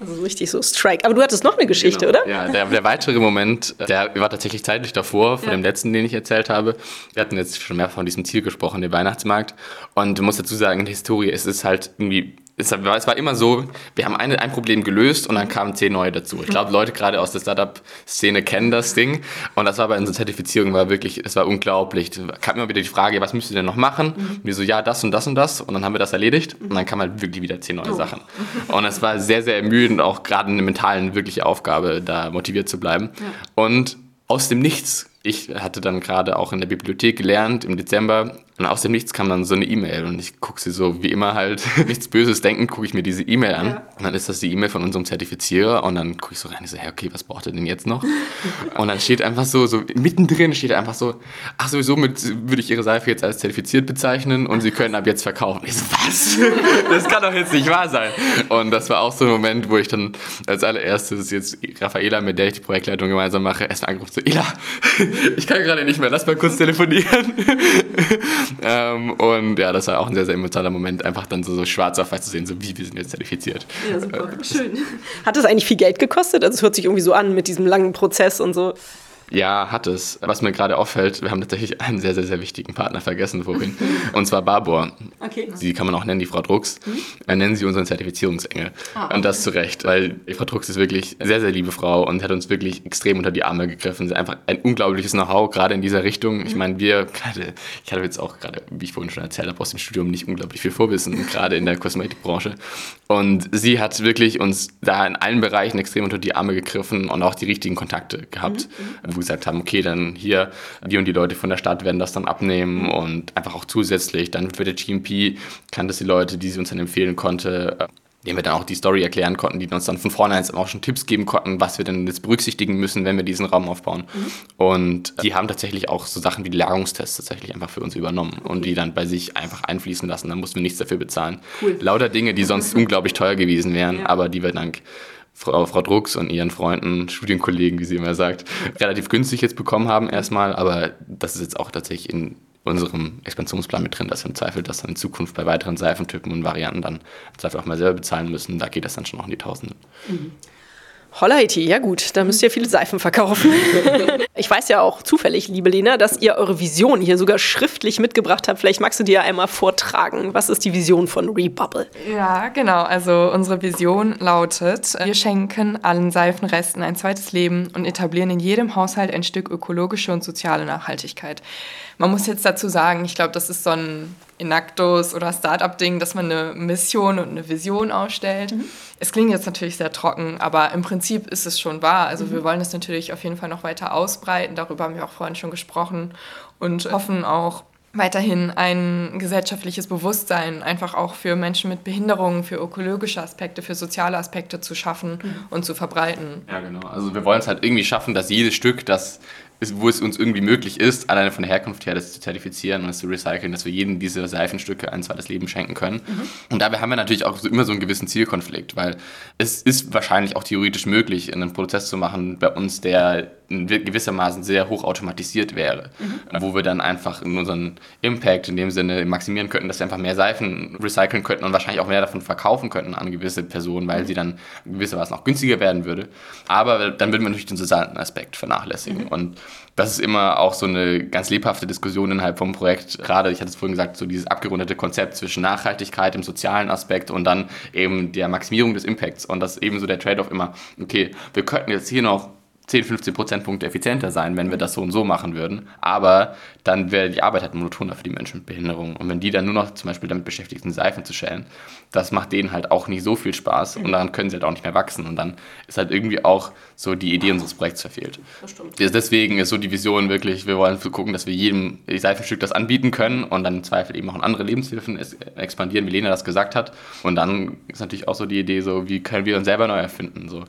Also richtig so Strike. Aber du hattest noch eine Geschichte, genau. oder? Ja, der, der, weitere Moment, der war tatsächlich zeitlich davor, vor ja. dem letzten, den ich erzählt habe. Wir hatten jetzt schon mehr von diesem Ziel gesprochen, den Weihnachtsmarkt. Und du musst dazu sagen, in der Historie ist es halt irgendwie es war, es war immer so, wir haben eine, ein Problem gelöst und dann kamen zehn neue dazu. Ich glaube, Leute gerade aus der Startup-Szene kennen das Ding. Und das war bei unserer Zertifizierung war wirklich, es war unglaublich. Da kam immer wieder die Frage, was müsst ihr denn noch machen? Mhm. Und wir so, ja, das und das und das. Und dann haben wir das erledigt. Und dann kamen halt wirklich wieder zehn neue oh. Sachen. Und es war sehr, sehr ermüdend, auch gerade eine mentalen wirkliche Aufgabe, da motiviert zu bleiben. Ja. Und aus dem Nichts ich hatte dann gerade auch in der Bibliothek gelernt im Dezember und aus dem Nichts kam dann so eine E-Mail und ich gucke sie so wie immer halt, nichts Böses denken, gucke ich mir diese E-Mail an ja. und dann ist das die E-Mail von unserem Zertifizierer und dann gucke ich so rein und so, hey, okay, was braucht ihr denn jetzt noch? und dann steht einfach so, so mittendrin steht einfach so, ach sowieso mit, würde ich Ihre Seife jetzt als zertifiziert bezeichnen und Sie können ab jetzt verkaufen. Ich so, was? das kann doch jetzt nicht wahr sein. Und das war auch so ein Moment, wo ich dann als allererstes jetzt Raffaela, mit der ich die Projektleitung gemeinsam mache, erst angerufen so, Ela, ich kann gerade nicht mehr, lass mal kurz telefonieren. ähm, und ja, das war auch ein sehr, sehr emotionaler Moment, einfach dann so, so schwarz auf weiß zu sehen, so wie wir sind jetzt zertifiziert. Ja, super, äh, schön. Hat das eigentlich viel Geld gekostet? Also es hört sich irgendwie so an mit diesem langen Prozess und so. Ja, hat es. Was mir gerade auffällt, wir haben tatsächlich einen sehr, sehr, sehr wichtigen Partner vergessen vorhin. und zwar Barbour. Okay. Sie kann man auch nennen, die Frau Drucks. Mhm. Nennen sie unseren Zertifizierungsengel. Ah, okay. Und das zu Recht, weil die Frau Drucks ist wirklich eine sehr, sehr liebe Frau und hat uns wirklich extrem unter die Arme gegriffen. Sie hat einfach ein unglaubliches Know-how, gerade in dieser Richtung. Ich mhm. meine, wir gerade, ich hatte jetzt auch gerade, wie ich vorhin schon erzählt habe, aus dem Studium nicht unglaublich viel Vorwissen, gerade in der Kosmetikbranche. Und sie hat wirklich uns da in allen Bereichen extrem unter die Arme gegriffen und auch die richtigen Kontakte gehabt, mhm. wo wir gesagt haben, okay, dann hier, die und die Leute von der Stadt werden das dann abnehmen und einfach auch zusätzlich, dann für der GMP kann das die Leute, die sie uns dann empfehlen konnte, denen wir dann auch die Story erklären konnten, die uns dann von vornherein auch schon Tipps geben konnten, was wir denn jetzt berücksichtigen müssen, wenn wir diesen Raum aufbauen. Mhm. Und die haben tatsächlich auch so Sachen wie Lagerungstests tatsächlich einfach für uns übernommen und die dann bei sich einfach einfließen lassen. Da mussten wir nichts dafür bezahlen. Cool. Lauter Dinge, die sonst unglaublich teuer gewesen wären, ja. aber die wir dank Frau, Frau Drucks und ihren Freunden, Studienkollegen, wie sie immer sagt, relativ günstig jetzt bekommen haben erstmal, aber das ist jetzt auch tatsächlich in unserem Expansionsplan mit drin, dass wir im Zweifel das dann in Zukunft bei weiteren Seifentypen und Varianten dann im Zweifel auch mal selber bezahlen müssen. Da geht das dann schon noch in die Tausenden. Mhm. Hollaity, ja gut, da müsst ihr viele Seifen verkaufen. ich weiß ja auch zufällig, liebe Lena, dass ihr eure Vision hier sogar schriftlich mitgebracht habt. Vielleicht magst du dir einmal vortragen. Was ist die Vision von Rebubble? Ja, genau. Also unsere Vision lautet, wir schenken allen Seifenresten ein zweites Leben und etablieren in jedem Haushalt ein Stück ökologische und soziale Nachhaltigkeit. Man muss jetzt dazu sagen, ich glaube, das ist so ein Inactus oder Startup-Ding, dass man eine Mission und eine Vision ausstellt. Mhm. Es klingt jetzt natürlich sehr trocken, aber im Prinzip ist es schon wahr. Also mhm. wir wollen es natürlich auf jeden Fall noch weiter ausbreiten. Darüber haben wir auch vorhin schon gesprochen und hoffen auch weiterhin ein gesellschaftliches Bewusstsein einfach auch für Menschen mit Behinderungen, für ökologische Aspekte, für soziale Aspekte zu schaffen mhm. und zu verbreiten. Ja, genau. Also wir wollen es halt irgendwie schaffen, dass jedes Stück, das wo es uns irgendwie möglich ist, alleine von der Herkunft her das zu zertifizieren und das zu recyceln, dass wir jedem diese Seifenstücke ein zweites Leben schenken können. Mhm. Und dabei haben wir natürlich auch so immer so einen gewissen Zielkonflikt, weil es ist wahrscheinlich auch theoretisch möglich, einen Prozess zu machen bei uns, der gewissermaßen sehr hoch automatisiert wäre, mhm. wo wir dann einfach in unseren Impact in dem Sinne maximieren könnten, dass wir einfach mehr Seifen recyceln könnten und wahrscheinlich auch mehr davon verkaufen könnten an gewisse Personen, weil mhm. sie dann gewissermaßen auch günstiger werden würde. Aber dann würden wir natürlich den sozialen Aspekt vernachlässigen. Mhm. Und das ist immer auch so eine ganz lebhafte Diskussion innerhalb vom Projekt. Gerade, ich hatte es vorhin gesagt, so dieses abgerundete Konzept zwischen Nachhaltigkeit im sozialen Aspekt und dann eben der Maximierung des Impacts. Und das ist eben so der Trade-off immer, okay, wir könnten jetzt hier noch 10, 15 Prozentpunkte effizienter sein, wenn wir das so und so machen würden. Aber dann wäre die Arbeit halt monotoner für die Menschen mit Behinderung. Und wenn die dann nur noch zum Beispiel damit beschäftigt sind, Seifen zu schälen, das macht denen halt auch nicht so viel Spaß und daran können sie halt auch nicht mehr wachsen. Und dann ist halt irgendwie auch so die Idee unseres Projekts verfehlt. Deswegen ist so die Vision wirklich, wir wollen gucken, dass wir jedem Seifenstück das anbieten können und dann im Zweifel eben auch in andere Lebenshilfen expandieren, wie Lena das gesagt hat. Und dann ist natürlich auch so die Idee, so wie können wir uns selber neu erfinden. So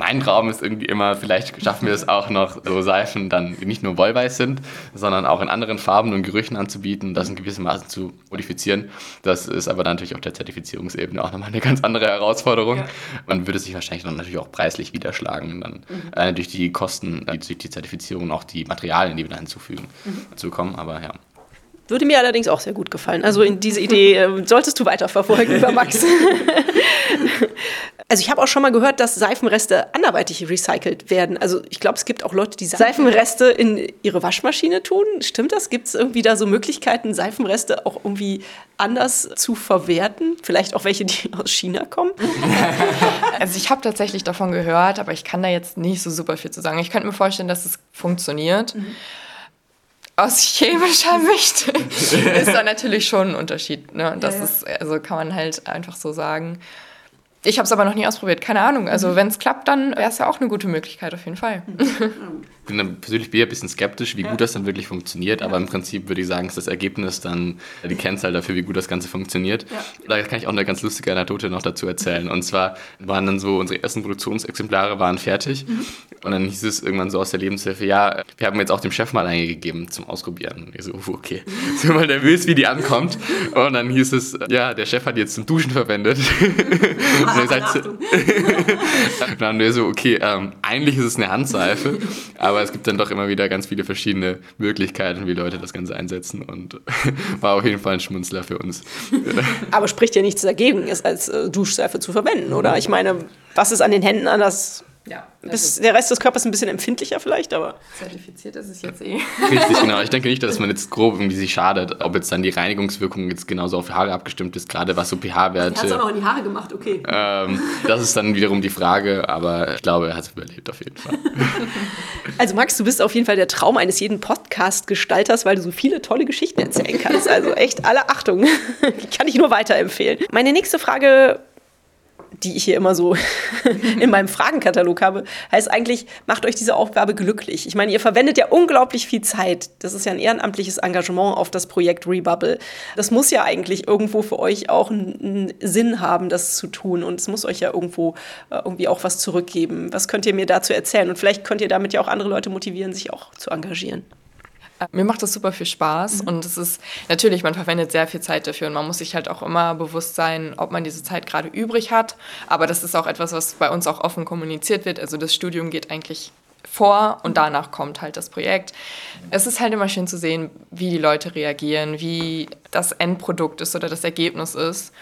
mein Traum ist irgendwie immer, vielleicht schaffen wir es auch noch, so Seifen dann nicht nur wollweiß sind, sondern auch in anderen Farben und Gerüchen anzubieten, das in gewissem Maße zu modifizieren. Das ist aber dann natürlich auf der Zertifizierungsebene auch nochmal eine ganz andere Herausforderung. Ja. Man würde sich wahrscheinlich dann natürlich auch preislich widerschlagen, dann mhm. äh, durch die Kosten, die durch die Zertifizierung und auch die Materialien, die wir da hinzufügen, mhm. zu kommen. Aber ja. Würde mir allerdings auch sehr gut gefallen. Also in diese Idee äh, solltest du weiterverfolgen, lieber Max. also ich habe auch schon mal gehört, dass Seifenreste anderweitig recycelt werden. Also ich glaube, es gibt auch Leute, die Seifenreste in ihre Waschmaschine tun. Stimmt das? Gibt es irgendwie da so Möglichkeiten, Seifenreste auch irgendwie anders zu verwerten? Vielleicht auch welche, die aus China kommen? Also ich habe tatsächlich davon gehört, aber ich kann da jetzt nicht so super viel zu sagen. Ich könnte mir vorstellen, dass es funktioniert. Mhm aus chemischer Sicht ist da natürlich schon ein Unterschied. Ne? Das ja, ja. ist, also kann man halt einfach so sagen. Ich habe es aber noch nie ausprobiert, keine Ahnung. Also mhm. wenn es klappt, dann wäre es ja auch eine gute Möglichkeit auf jeden Fall. Mhm. Ich bin persönlich bin ein bisschen skeptisch, wie ja. gut das dann wirklich funktioniert, ja. aber im Prinzip würde ich sagen, ist das Ergebnis dann die Kennzahl dafür, wie gut das Ganze funktioniert. Ja. Da kann ich auch eine ganz lustige Anekdote noch dazu erzählen. Und zwar waren dann so, unsere ersten Produktionsexemplare waren fertig mhm. und dann hieß es irgendwann so aus der Lebenshilfe, ja, wir haben jetzt auch dem Chef mal eingegeben zum Ausprobieren. Und ich so, okay. So mal nervös, wie die ankommt. Und dann hieß es, ja, der Chef hat jetzt zum Duschen verwendet. und dann gesagt, dann haben wir so, okay, ähm, eigentlich ist es eine Handseife, aber es gibt dann doch immer wieder ganz viele verschiedene Möglichkeiten, wie Leute das Ganze einsetzen und war auf jeden Fall ein Schmunzler für uns. aber spricht ja nichts dagegen, es als äh, Duschseife zu verwenden, oder? Ich meine, was ist an den Händen anders Ja. Bis, der Rest des Körpers ein bisschen empfindlicher vielleicht, aber. Zertifiziert ist es jetzt eh. Richtig, genau. Ich denke nicht, dass man jetzt grob irgendwie sich schadet, ob jetzt dann die Reinigungswirkung jetzt genauso auf Haare abgestimmt ist, gerade was so pH-Werte. Hast du auch noch in die Haare gemacht, okay. Ähm, das ist dann wiederum die Frage, aber ich glaube, er hat es überlebt auf jeden Fall. Also Max, du bist auf jeden Fall der Traum eines jeden Podcast-Gestalters, weil du so viele tolle Geschichten erzählen kannst. Also echt alle Achtung. Die kann ich nur weiterempfehlen. Meine nächste Frage die ich hier immer so in meinem Fragenkatalog habe, heißt eigentlich, macht euch diese Aufgabe glücklich. Ich meine, ihr verwendet ja unglaublich viel Zeit. Das ist ja ein ehrenamtliches Engagement auf das Projekt Rebubble. Das muss ja eigentlich irgendwo für euch auch einen Sinn haben, das zu tun. Und es muss euch ja irgendwo äh, irgendwie auch was zurückgeben. Was könnt ihr mir dazu erzählen? Und vielleicht könnt ihr damit ja auch andere Leute motivieren, sich auch zu engagieren. Mir macht das super viel Spaß mhm. und es ist natürlich, man verwendet sehr viel Zeit dafür und man muss sich halt auch immer bewusst sein, ob man diese Zeit gerade übrig hat. Aber das ist auch etwas, was bei uns auch offen kommuniziert wird. Also das Studium geht eigentlich vor und danach kommt halt das Projekt. Es ist halt immer schön zu sehen, wie die Leute reagieren, wie das Endprodukt ist oder das Ergebnis ist.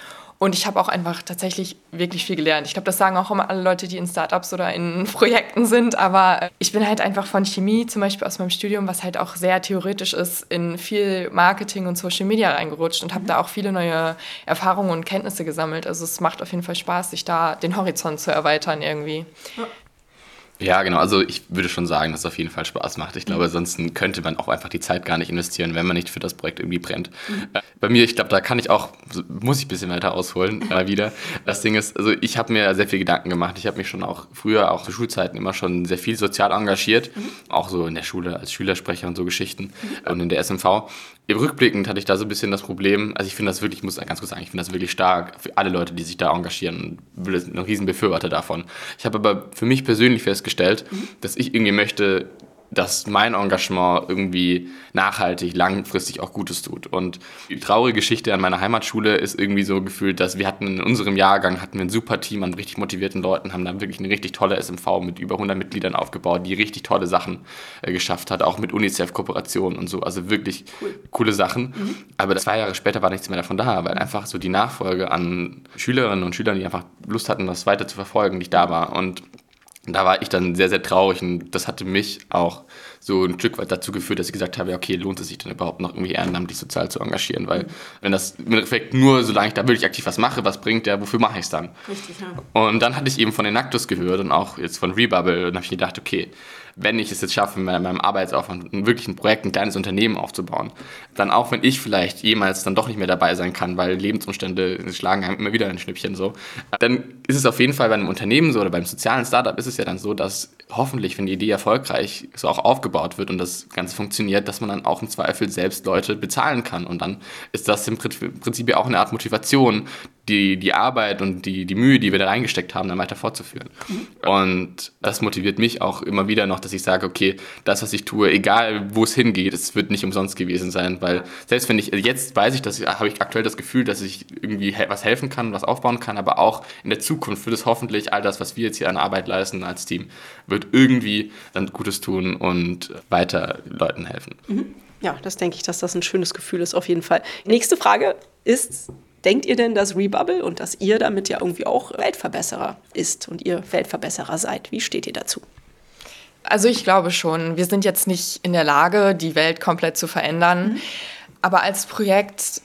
Und ich habe auch einfach tatsächlich wirklich viel gelernt. Ich glaube, das sagen auch immer alle Leute, die in Startups oder in Projekten sind. Aber ich bin halt einfach von Chemie, zum Beispiel aus meinem Studium, was halt auch sehr theoretisch ist, in viel Marketing und Social Media reingerutscht und habe mhm. da auch viele neue Erfahrungen und Kenntnisse gesammelt. Also es macht auf jeden Fall Spaß, sich da den Horizont zu erweitern irgendwie. Ja. Ja, genau. Also ich würde schon sagen, dass es auf jeden Fall Spaß macht. Ich glaube, mhm. sonst könnte man auch einfach die Zeit gar nicht investieren, wenn man nicht für das Projekt irgendwie brennt. Mhm. Äh, bei mir, ich glaube, da kann ich auch, muss ich ein bisschen weiter ausholen mal äh, wieder. Das Ding ist, also ich habe mir sehr viel Gedanken gemacht. Ich habe mich schon auch früher, auch zu Schulzeiten, immer schon sehr viel sozial engagiert. Mhm. Auch so in der Schule als Schülersprecher und so Geschichten mhm. und in der SMV. Rückblickend hatte ich da so ein bisschen das Problem, also ich finde das wirklich, ich muss ganz kurz sagen, ich finde das wirklich stark für alle Leute, die sich da engagieren und bin ein riesen Befürworter davon. Ich habe aber für mich persönlich festgestellt, mhm. dass ich irgendwie möchte, dass mein Engagement irgendwie nachhaltig, langfristig auch Gutes tut. Und die traurige Geschichte an meiner Heimatschule ist irgendwie so gefühlt, dass wir hatten in unserem Jahrgang hatten wir ein super Team an richtig motivierten Leuten, haben da wirklich eine richtig tolle SMV mit über 100 Mitgliedern aufgebaut, die richtig tolle Sachen äh, geschafft hat, auch mit UNICEF-Kooperationen und so. Also wirklich cool. coole Sachen. Mhm. Aber zwei Jahre später war nichts mehr davon da, weil einfach so die Nachfolge an Schülerinnen und Schülern, die einfach Lust hatten, das weiter zu verfolgen, nicht da war. Und da war ich dann sehr, sehr traurig und das hatte mich auch so ein Stück weit dazu geführt, dass ich gesagt habe, okay, lohnt es sich dann überhaupt noch irgendwie ehrenamtlich sozial zu engagieren, weil wenn das im Endeffekt nur, solange ich da wirklich aktiv was mache, was bringt der, wofür mache ich es dann? Richtig, ja. Und dann hatte ich eben von den Nactus gehört und auch jetzt von Rebubble und habe ich gedacht, okay, wenn ich es jetzt schaffe, mit meinem Arbeitsaufwand wirklich ein Projekt, ein kleines Unternehmen aufzubauen, dann auch wenn ich vielleicht jemals dann doch nicht mehr dabei sein kann, weil Lebensumstände schlagen einem immer wieder ein Schnippchen so, dann ist es auf jeden Fall bei einem Unternehmen so oder beim sozialen Startup ist es ja dann so, dass hoffentlich, wenn die Idee erfolgreich so auch aufgebaut wird und das Ganze funktioniert, dass man dann auch im Zweifel selbst Leute bezahlen kann. Und dann ist das im Prinzip ja auch eine Art Motivation, die, die Arbeit und die, die Mühe, die wir da reingesteckt haben, dann weiter fortzuführen. Mhm. Und das motiviert mich auch immer wieder noch, dass ich sage, okay, das, was ich tue, egal wo es hingeht, es wird nicht umsonst gewesen sein, weil selbst wenn ich, jetzt weiß ich, dass ich, habe ich aktuell das Gefühl, dass ich irgendwie was helfen kann, was aufbauen kann, aber auch in der Zukunft wird es hoffentlich all das, was wir jetzt hier an Arbeit leisten als Team, wird irgendwie dann Gutes tun und weiter Leuten helfen. Mhm. Ja, das denke ich, dass das ein schönes Gefühl ist, auf jeden Fall. Nächste Frage ist, denkt ihr denn, dass Rebubble und dass ihr damit ja irgendwie auch Weltverbesserer ist und ihr Weltverbesserer seid? Wie steht ihr dazu? Also ich glaube schon. Wir sind jetzt nicht in der Lage, die Welt komplett zu verändern. Mhm. Aber als Projekt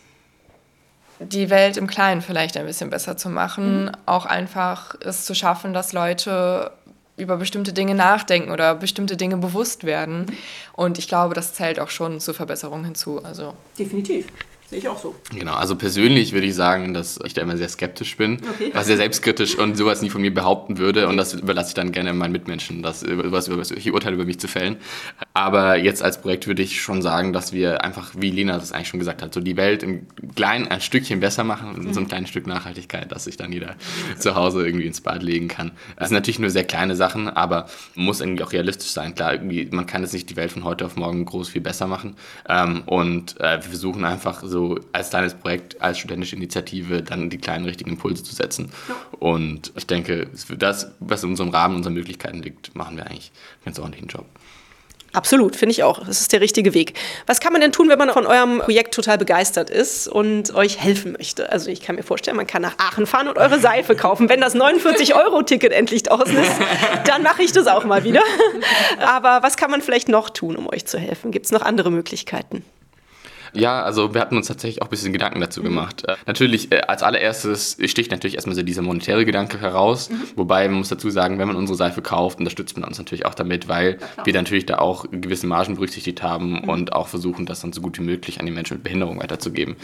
die Welt im Kleinen vielleicht ein bisschen besser zu machen, mhm. auch einfach es zu schaffen, dass Leute über bestimmte Dinge nachdenken oder bestimmte Dinge bewusst werden. Und ich glaube, das zählt auch schon zur Verbesserung hinzu. Also Definitiv. Sehe ich auch so. Genau, also persönlich würde ich sagen, dass ich da immer sehr skeptisch bin, okay. war sehr selbstkritisch und sowas nie von mir behaupten würde. Und das überlasse ich dann gerne meinen Mitmenschen, das über solche Urteile über mich zu fällen. Aber jetzt als Projekt würde ich schon sagen, dass wir einfach, wie Lena das eigentlich schon gesagt hat, so die Welt im Kleinen ein Stückchen besser machen, mhm. so ein kleines Stück Nachhaltigkeit, dass sich dann jeder zu Hause irgendwie ins Bad legen kann. Das sind natürlich nur sehr kleine Sachen, aber muss irgendwie auch realistisch sein. Klar, irgendwie, man kann jetzt nicht die Welt von heute auf morgen groß viel besser machen. Ähm, und äh, wir versuchen einfach so als kleines Projekt, als studentische Initiative dann die kleinen richtigen Impulse zu setzen. Ja. Und ich denke, für das, was in unserem Rahmen, unseren Möglichkeiten liegt, machen wir eigentlich einen ganz ordentlichen Job. Absolut, finde ich auch. Das ist der richtige Weg. Was kann man denn tun, wenn man von eurem Projekt total begeistert ist und euch helfen möchte? Also ich kann mir vorstellen, man kann nach Aachen fahren und eure Seife kaufen. Wenn das 49-Euro-Ticket endlich draußen ist, dann mache ich das auch mal wieder. Aber was kann man vielleicht noch tun, um euch zu helfen? Gibt es noch andere Möglichkeiten? Ja, also wir hatten uns tatsächlich auch ein bisschen Gedanken dazu mhm. gemacht. Äh, natürlich, äh, als allererstes sticht natürlich erstmal so dieser monetäre Gedanke heraus. Mhm. Wobei man muss dazu sagen, wenn man unsere Seife kauft, unterstützt man uns natürlich auch damit, weil ja, wir natürlich da auch gewisse Margen berücksichtigt haben mhm. und auch versuchen, das dann so gut wie möglich an die Menschen mit Behinderung weiterzugeben.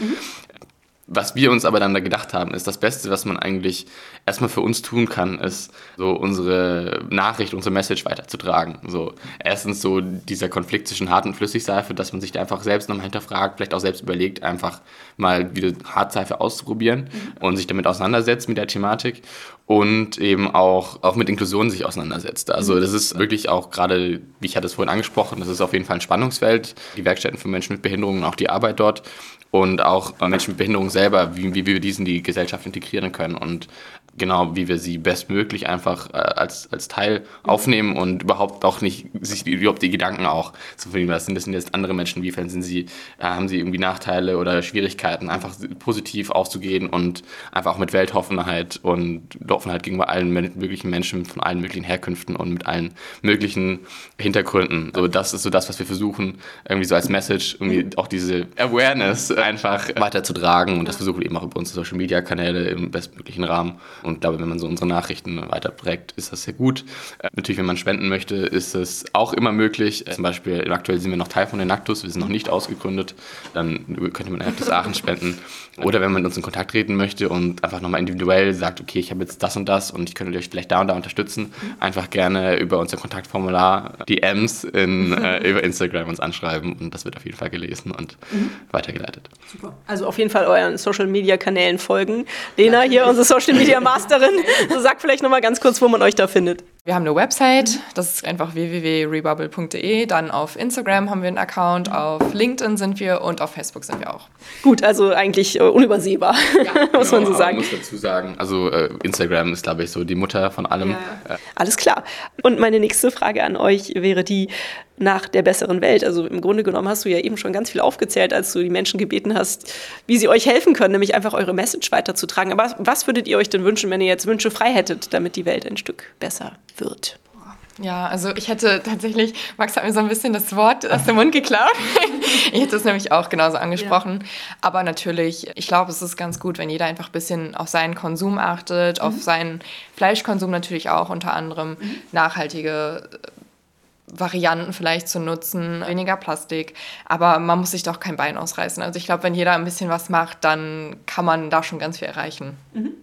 Mhm. Was wir uns aber dann da gedacht haben, ist das Beste, was man eigentlich erstmal für uns tun kann, ist so unsere Nachricht, unsere Message weiterzutragen. So erstens so dieser Konflikt zwischen Hart- und Flüssigseife, dass man sich da einfach selbst nochmal hinterfragt, vielleicht auch selbst überlegt, einfach mal wieder Hartseife auszuprobieren mhm. und sich damit auseinandersetzt mit der Thematik und eben auch, auch mit Inklusion sich auseinandersetzt. Also das ist wirklich auch gerade, wie ich hatte es vorhin angesprochen, das ist auf jeden Fall ein Spannungsfeld, die Werkstätten für Menschen mit Behinderungen und auch die Arbeit dort und auch Menschen mit Behinderung selber, wie, wie wir diesen in die Gesellschaft integrieren können. Und genau, wie wir sie bestmöglich einfach äh, als, als Teil aufnehmen und überhaupt auch nicht sich überhaupt die Gedanken auch zu verlieren. Was sind das sind jetzt andere Menschen, inwiefern sind sie, äh, haben sie irgendwie Nachteile oder Schwierigkeiten, einfach positiv auszugehen und einfach auch mit Weltoffenheit und Offenheit gegenüber allen möglichen Menschen von allen möglichen Herkünften und mit allen möglichen Hintergründen. So, das ist so das, was wir versuchen, irgendwie so als Message, irgendwie auch diese Awareness einfach weiterzutragen und das versuchen wir eben auch über unsere Social Media Kanäle im bestmöglichen Rahmen. Und ich glaube, wenn man so unsere Nachrichten weiterprägt, ist das sehr gut. Äh, natürlich, wenn man spenden möchte, ist es auch immer möglich. Zum Beispiel, aktuell sind wir noch Teil von den Nactus, wir sind noch nicht ausgegründet. Dann könnte man Nactus Aachen spenden. Oder wenn man uns in Kontakt treten möchte und einfach nochmal individuell sagt, okay, ich habe jetzt das und das und ich könnte euch vielleicht da und da unterstützen, einfach gerne über unser Kontaktformular die M's in, äh, über Instagram uns anschreiben und das wird auf jeden Fall gelesen und mhm. weitergeleitet. Super. Also auf jeden Fall euren Social Media Kanälen folgen. Lena, hier unsere Social Media Masterin. So sag vielleicht nochmal ganz kurz, wo man euch da findet. Wir haben eine Website, das ist einfach www.rebubble.de. Dann auf Instagram haben wir einen Account, auf LinkedIn sind wir und auf Facebook sind wir auch. Gut, also eigentlich äh, unübersehbar, ja, muss genau, man so sagen. Ich muss dazu sagen, also äh, Instagram ist, glaube ich, so die Mutter von allem. Ja. Alles klar. Und meine nächste Frage an euch wäre die, nach der besseren Welt. Also im Grunde genommen hast du ja eben schon ganz viel aufgezählt, als du die Menschen gebeten hast, wie sie euch helfen können, nämlich einfach eure Message weiterzutragen. Aber was würdet ihr euch denn wünschen, wenn ihr jetzt Wünsche frei hättet, damit die Welt ein Stück besser wird? Ja, also ich hätte tatsächlich, Max hat mir so ein bisschen das Wort aus dem Mund geklaut. ich hätte es nämlich auch genauso angesprochen. Ja. Aber natürlich, ich glaube, es ist ganz gut, wenn jeder einfach ein bisschen auf seinen Konsum achtet, mhm. auf seinen Fleischkonsum natürlich auch unter anderem, mhm. nachhaltige Varianten vielleicht zu nutzen, weniger Plastik. Aber man muss sich doch kein Bein ausreißen. Also ich glaube, wenn jeder ein bisschen was macht, dann kann man da schon ganz viel erreichen. Mhm.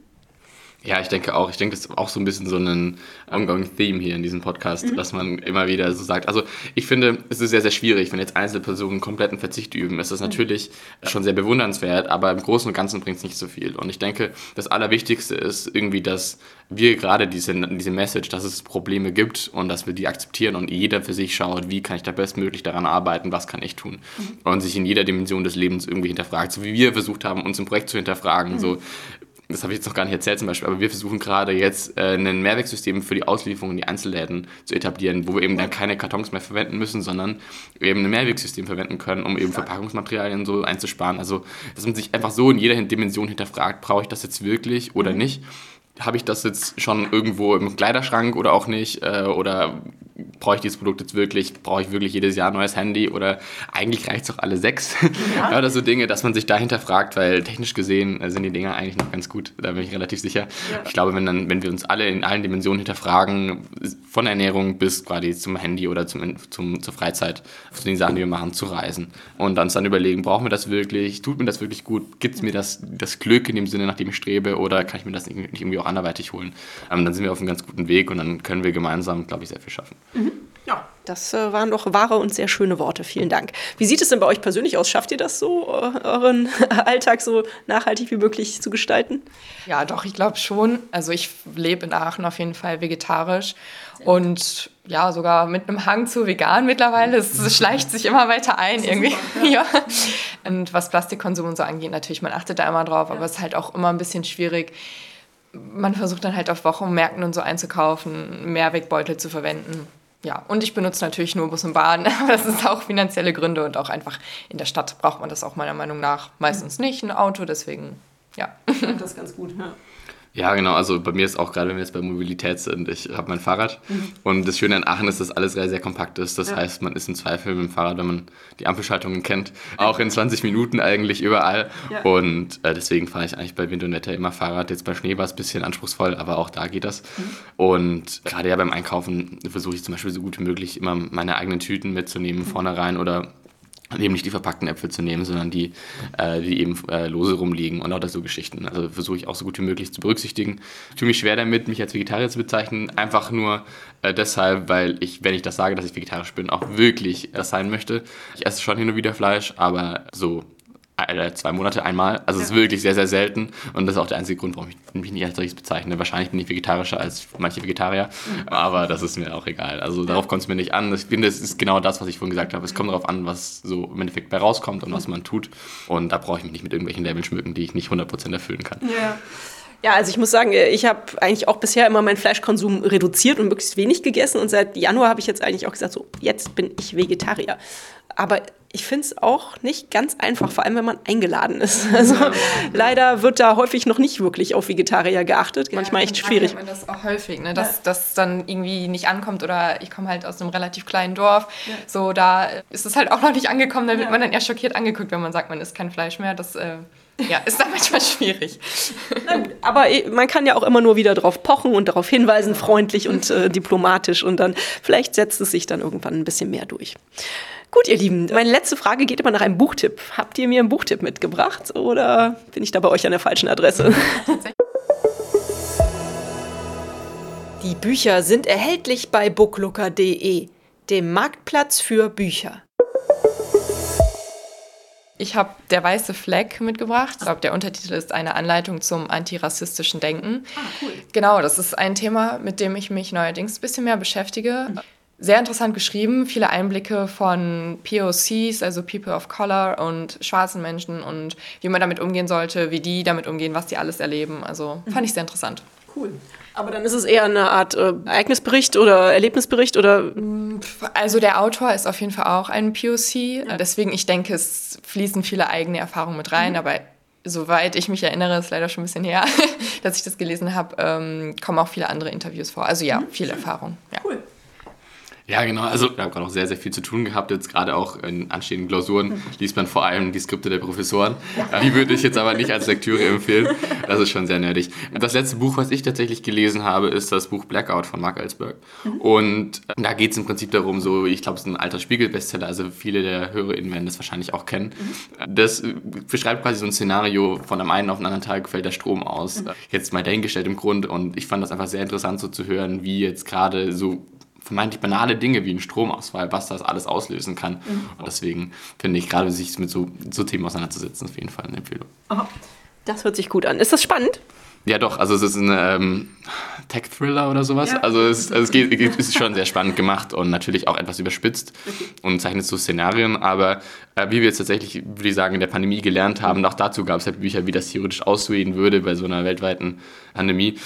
Ja, ich denke auch. Ich denke, das ist auch so ein bisschen so ein ongoing Theme hier in diesem Podcast, mhm. dass man immer wieder so sagt. Also ich finde, es ist sehr, sehr schwierig, wenn jetzt Einzelpersonen kompletten Verzicht üben. Es ist mhm. natürlich schon sehr bewundernswert, aber im Großen und Ganzen bringt es nicht so viel. Und ich denke, das Allerwichtigste ist irgendwie, dass wir gerade diese, diese Message, dass es Probleme gibt und dass wir die akzeptieren und jeder für sich schaut, wie kann ich da bestmöglich daran arbeiten, was kann ich tun. Mhm. Und sich in jeder Dimension des Lebens irgendwie hinterfragt. So wie wir versucht haben, uns im Projekt zu hinterfragen. Mhm. So, das habe ich jetzt noch gar nicht erzählt zum Beispiel, aber wir versuchen gerade jetzt äh, ein Mehrwegsystem für die Auslieferung in die Einzelläden zu etablieren, wo wir eben dann keine Kartons mehr verwenden müssen, sondern eben ein Mehrwegsystem verwenden können, um eben Verpackungsmaterialien so einzusparen. Also, dass man sich einfach so in jeder Dimension hinterfragt, brauche ich das jetzt wirklich oder mhm. nicht? habe ich das jetzt schon irgendwo im Kleiderschrank oder auch nicht? Äh, oder brauche ich dieses Produkt jetzt wirklich? Brauche ich wirklich jedes Jahr ein neues Handy? Oder eigentlich reicht es doch alle sechs? Ja. oder so Dinge, dass man sich dahinter fragt, weil technisch gesehen sind die Dinge eigentlich noch ganz gut. Da bin ich relativ sicher. Ja. Ich glaube, wenn, dann, wenn wir uns alle in allen Dimensionen hinterfragen, von Ernährung bis quasi zum Handy oder zum, zum, zur Freizeit, zu den Sachen, die wir machen, zu reisen und uns dann überlegen, brauchen wir das wirklich? Tut mir das wirklich gut? Gibt es mir das, das Glück in dem Sinne, nach dem ich strebe? Oder kann ich mir das nicht, nicht irgendwie auch anderweitig holen. Ähm, dann sind wir auf einem ganz guten Weg und dann können wir gemeinsam, glaube ich, sehr viel schaffen. Mhm. Ja, das äh, waren doch wahre und sehr schöne Worte. Vielen Dank. Wie sieht es denn bei euch persönlich aus? Schafft ihr das so, äh, euren Alltag so nachhaltig wie möglich zu gestalten? Ja, doch, ich glaube schon. Also ich lebe in Aachen auf jeden Fall vegetarisch und ja, sogar mit einem Hang zu vegan mittlerweile. Es schleicht sich immer weiter ein irgendwie. Super, ja. ja. Und was Plastikkonsum und so angeht, natürlich, man achtet da immer drauf, ja. aber es ist halt auch immer ein bisschen schwierig man versucht dann halt auf Wochenmärkten und so einzukaufen, Mehrwegbeutel zu verwenden. Ja, und ich benutze natürlich nur Bus und Bahn, das ist auch finanzielle Gründe und auch einfach in der Stadt braucht man das auch meiner Meinung nach meistens nicht, ein Auto, deswegen ja. Das ist ganz gut, ja. Ja, genau. Also bei mir ist auch gerade, wenn wir jetzt bei Mobilität sind, ich habe mein Fahrrad mhm. und das Schöne an Aachen ist, dass alles sehr, sehr kompakt ist. Das ja. heißt, man ist im Zweifel mit dem Fahrrad, wenn man die Ampelschaltungen kennt, auch in 20 Minuten eigentlich überall. Ja. Und äh, deswegen fahre ich eigentlich bei Wind und Wetter immer Fahrrad. Jetzt bei Schnee war es ein bisschen anspruchsvoll, aber auch da geht das. Mhm. Und gerade ja beim Einkaufen versuche ich zum Beispiel so gut wie möglich immer meine eigenen Tüten mitzunehmen, mhm. vorne rein oder eben nicht die verpackten Äpfel zu nehmen, sondern die, äh, die eben äh, lose rumliegen und lauter so Geschichten. Also versuche ich auch so gut wie möglich zu berücksichtigen. Ich tue mich schwer damit, mich als Vegetarier zu bezeichnen, einfach nur äh, deshalb, weil ich, wenn ich das sage, dass ich vegetarisch bin, auch wirklich das sein möchte. Ich esse schon hin und wieder Fleisch, aber so äh, zwei Monate einmal. Also es ist wirklich sehr, sehr selten. Und das ist auch der einzige Grund, warum ich mich nicht als solches bezeichne. Wahrscheinlich bin ich vegetarischer als manche Vegetarier, mhm. aber das ist mir auch egal. Also darauf kommt es mir nicht an. Ich finde, es ist genau das, was ich vorhin gesagt habe. Es kommt darauf an, was so im Endeffekt bei rauskommt und was man tut. Und da brauche ich mich nicht mit irgendwelchen Labeln schmücken, die ich nicht 100% erfüllen kann. Ja. Ja, also ich muss sagen, ich habe eigentlich auch bisher immer meinen Fleischkonsum reduziert und möglichst wenig gegessen. Und seit Januar habe ich jetzt eigentlich auch gesagt, so, jetzt bin ich Vegetarier. Aber ich finde es auch nicht ganz einfach, vor allem wenn man eingeladen ist. Also ja. leider wird da häufig noch nicht wirklich auf Vegetarier geachtet. Ja, Manchmal echt schwierig. Man das auch häufig, ne? dass ja. das dann irgendwie nicht ankommt oder ich komme halt aus einem relativ kleinen Dorf. So, da ist es halt auch noch nicht angekommen. Da wird man dann eher schockiert angeguckt, wenn man sagt, man isst kein Fleisch mehr. Das äh, ja, ist dann manchmal schwierig. Aber man kann ja auch immer nur wieder darauf pochen und darauf hinweisen, freundlich und äh, diplomatisch. Und dann vielleicht setzt es sich dann irgendwann ein bisschen mehr durch. Gut, ihr Lieben, meine letzte Frage geht immer nach einem Buchtipp. Habt ihr mir einen Buchtipp mitgebracht oder bin ich da bei euch an der falschen Adresse? Die Bücher sind erhältlich bei booklooker.de, dem Marktplatz für Bücher. Ich habe Der weiße Fleck mitgebracht. Ich glaube, der Untertitel ist eine Anleitung zum antirassistischen Denken. Ah, cool. Genau, das ist ein Thema, mit dem ich mich neuerdings ein bisschen mehr beschäftige. Mhm sehr interessant geschrieben, viele Einblicke von POCs, also People of Color und schwarzen Menschen und wie man damit umgehen sollte, wie die damit umgehen, was die alles erleben. Also fand ich sehr interessant. Cool. Aber dann ist es eher eine Art äh, Ereignisbericht oder Erlebnisbericht oder? Also der Autor ist auf jeden Fall auch ein POC. Ja. Deswegen, ich denke, es fließen viele eigene Erfahrungen mit rein, mhm. aber soweit ich mich erinnere, ist leider schon ein bisschen her, dass ich das gelesen habe, ähm, kommen auch viele andere Interviews vor. Also ja, mhm. viel Erfahrung. Ja. Cool. Ja, genau. Also wir haben gerade auch sehr, sehr viel zu tun gehabt. Jetzt gerade auch in anstehenden Klausuren liest man vor allem die Skripte der Professoren. Die würde ich jetzt aber nicht als Lektüre empfehlen. Das ist schon sehr nerdig. Das letzte Buch, was ich tatsächlich gelesen habe, ist das Buch Blackout von Mark Ellsberg. Und da geht es im Prinzip darum, so, ich glaube, es ist ein alter Spiegel-Bestseller, also viele der HörerInnen werden das wahrscheinlich auch kennen. Das beschreibt quasi so ein Szenario, von einem einen auf den anderen Tag fällt der Strom aus. Jetzt mal dahingestellt im Grund und ich fand das einfach sehr interessant so zu hören, wie jetzt gerade so vermeintlich banale Dinge wie ein Stromausfall, was das alles auslösen kann. Mhm. Und deswegen finde ich gerade, sich mit so, so Themen auseinanderzusetzen, auf jeden Fall eine Empfehlung. Aha. Das hört sich gut an. Ist das spannend? Ja, doch. Also es ist ein ähm, Tech-Thriller oder sowas. Ja. Also es, also es geht, ist schon sehr spannend gemacht und natürlich auch etwas überspitzt okay. und zeichnet so Szenarien. Aber äh, wie wir jetzt tatsächlich, würde ich sagen, in der Pandemie gelernt haben, auch dazu gab es ja Bücher, wie das theoretisch aussehen würde bei so einer weltweiten Pandemie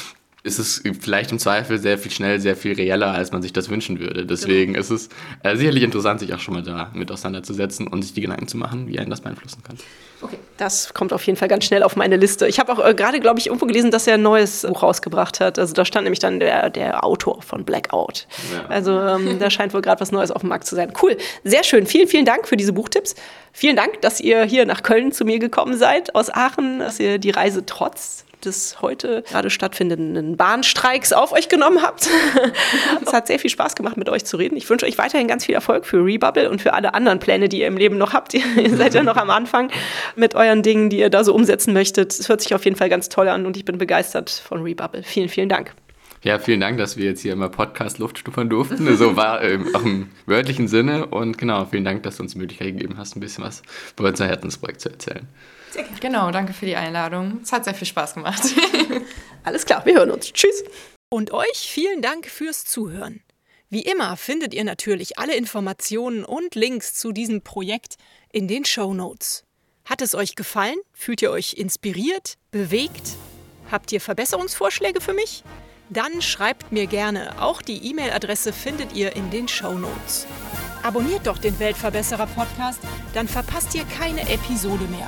ist es vielleicht im Zweifel sehr viel schnell, sehr viel reeller, als man sich das wünschen würde. Deswegen genau. ist es äh, sicherlich interessant, sich auch schon mal da mit auseinanderzusetzen und sich die Gedanken zu machen, wie einen das beeinflussen kann. Okay, das kommt auf jeden Fall ganz schnell auf meine Liste. Ich habe auch äh, gerade, glaube ich, irgendwo gelesen, dass er ein neues Buch rausgebracht hat. Also da stand nämlich dann der, der Autor von Blackout. Ja. Also ähm, da scheint wohl gerade was Neues auf dem Markt zu sein. Cool, sehr schön. Vielen, vielen Dank für diese Buchtipps. Vielen Dank, dass ihr hier nach Köln zu mir gekommen seid aus Aachen, dass ihr die Reise trotz des heute gerade stattfindenden Bahnstreiks auf euch genommen habt. es hat sehr viel Spaß gemacht, mit euch zu reden. Ich wünsche euch weiterhin ganz viel Erfolg für Rebubble und für alle anderen Pläne, die ihr im Leben noch habt. ihr seid ja noch am Anfang mit euren Dingen, die ihr da so umsetzen möchtet. Es hört sich auf jeden Fall ganz toll an und ich bin begeistert von Rebubble. Vielen, vielen Dank. Ja, vielen Dank, dass wir jetzt hier immer Podcast Luft stuppern durften. So war ähm, auch im wörtlichen Sinne. Und genau, vielen Dank, dass du uns die Möglichkeit gegeben hast, ein bisschen was über unser Herzensprojekt zu erzählen. Sehr gerne. Genau, danke für die Einladung. Es hat sehr viel Spaß gemacht. Alles klar, wir hören uns. Tschüss. Und euch vielen Dank fürs Zuhören. Wie immer findet ihr natürlich alle Informationen und Links zu diesem Projekt in den Show Notes. Hat es euch gefallen? Fühlt ihr euch inspiriert, bewegt? Habt ihr Verbesserungsvorschläge für mich? Dann schreibt mir gerne. Auch die E-Mail-Adresse findet ihr in den Show Notes. Abonniert doch den Weltverbesserer Podcast, dann verpasst ihr keine Episode mehr.